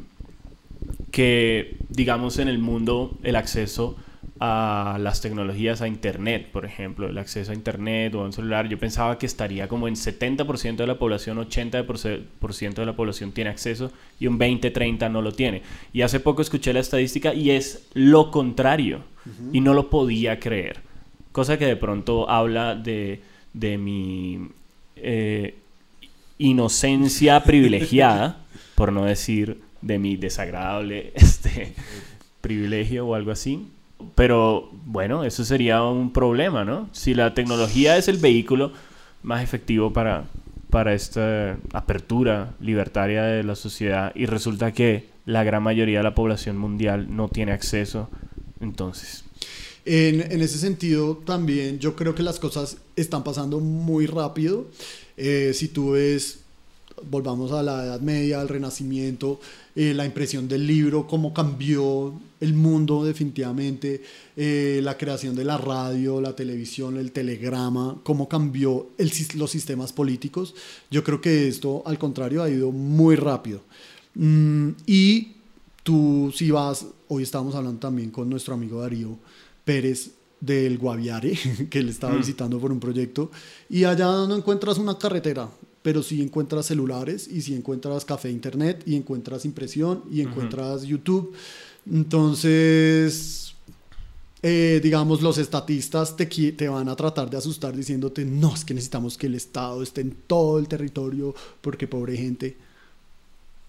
que, digamos, en el mundo el acceso a las tecnologías, a Internet, por ejemplo, el acceso a Internet o a un celular, yo pensaba que estaría como en 70% de la población, 80% de la población tiene acceso y un 20-30% no lo tiene. Y hace poco escuché la estadística y es lo contrario y no lo podía creer. Cosa que de pronto habla de, de mi eh, inocencia privilegiada, por no decir de mi desagradable este, privilegio o algo así. Pero bueno, eso sería un problema, ¿no? Si la tecnología es el vehículo más efectivo para, para esta apertura libertaria de la sociedad y resulta que la gran mayoría de la población mundial no tiene acceso, entonces... En, en ese sentido, también yo creo que las cosas están pasando muy rápido. Eh, si tú ves, volvamos a la Edad Media, al Renacimiento, eh, la impresión del libro, cómo cambió el mundo definitivamente, eh, la creación de la radio, la televisión, el telegrama, cómo cambió el los sistemas políticos. Yo creo que esto, al contrario, ha ido muy rápido. Mm, y tú si vas, hoy estábamos hablando también con nuestro amigo Darío Pérez del Guaviare, que él estaba Mm. visitando por un proyecto, y allá no encuentras una carretera, pero sí encuentras celulares, y sí encuentras café internet, y encuentras impresión, y encuentras YouTube. Entonces, eh, digamos, los estatistas te, te van a tratar de asustar diciéndote, no, es que necesitamos que el Estado esté en todo el territorio, porque pobre gente.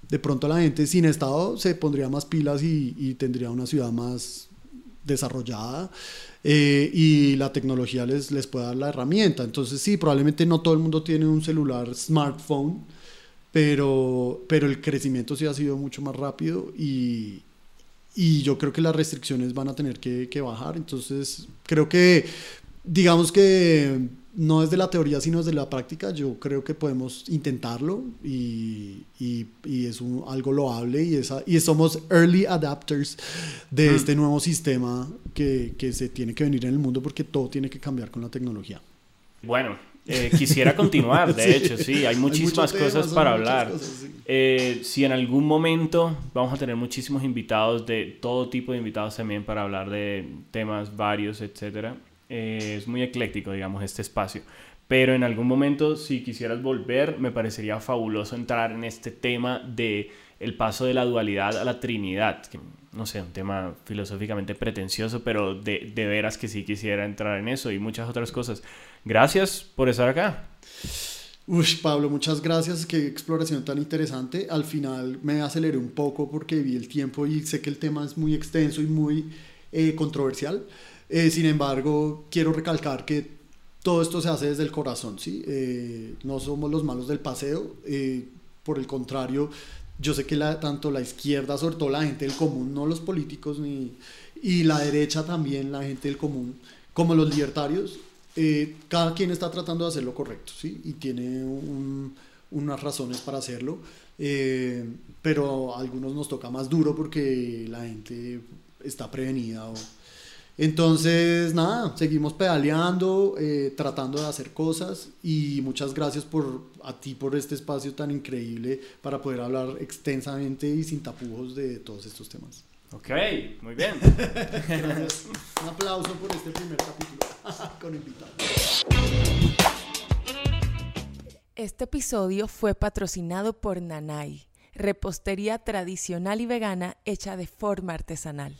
De pronto la gente sin Estado se pondría más pilas y, y tendría una ciudad más desarrollada eh, y la tecnología les, les puede dar la herramienta. Entonces sí, probablemente no todo el mundo tiene un celular smartphone, pero, pero el crecimiento sí ha sido mucho más rápido y, y yo creo que las restricciones van a tener que, que bajar. Entonces creo que, digamos que no desde la teoría, sino desde la práctica, yo creo que podemos intentarlo y, y, y es un- algo loable y, esa, y somos early adapters de Mm. este nuevo sistema que, que se tiene que venir en el mundo porque todo tiene que cambiar con la tecnología. Bueno, eh, quisiera continuar, de Sí. hecho, sí, hay muchísimas cosas para hablar. cosas, sí. Eh, si en algún momento vamos a tener muchísimos invitados, de todo tipo de invitados también para hablar de temas varios, etcétera. Eh, es muy ecléctico, digamos, este espacio. Pero en algún momento, si quisieras volver, me parecería fabuloso entrar en este tema de el paso de la dualidad a la Trinidad, que no sé, un tema filosóficamente pretencioso, pero de, de veras que sí quisiera entrar en eso y muchas otras cosas. Gracias por estar acá. Uy, Pablo, muchas gracias. Qué exploración tan interesante. Al final me aceleré un poco porque vi el tiempo y sé que el tema es muy extenso y muy eh, controversial. Eh, sin embargo, quiero recalcar que todo esto se hace desde el corazón, ¿sí? Eh, no somos los malos del paseo. por el contrario, yo sé que la, tanto la izquierda, sobre todo la gente del común, no los políticos, ni, y la derecha también, la gente del común, como los libertarios, eh, cada quien está tratando de hacer lo correcto, ¿sí? Y tiene unas razones para hacerlo, eh, pero a algunos nos toca más duro porque la gente está prevenida. Entonces, nada, seguimos pedaleando, eh, tratando de hacer cosas y muchas gracias por, a ti por este espacio tan increíble para poder hablar extensamente y sin tapujos de todos estos temas. Ok, muy bien. Gracias. Un aplauso por este primer capítulo con invitados. Este episodio fue patrocinado por Nanay, repostería tradicional y vegana hecha de forma artesanal.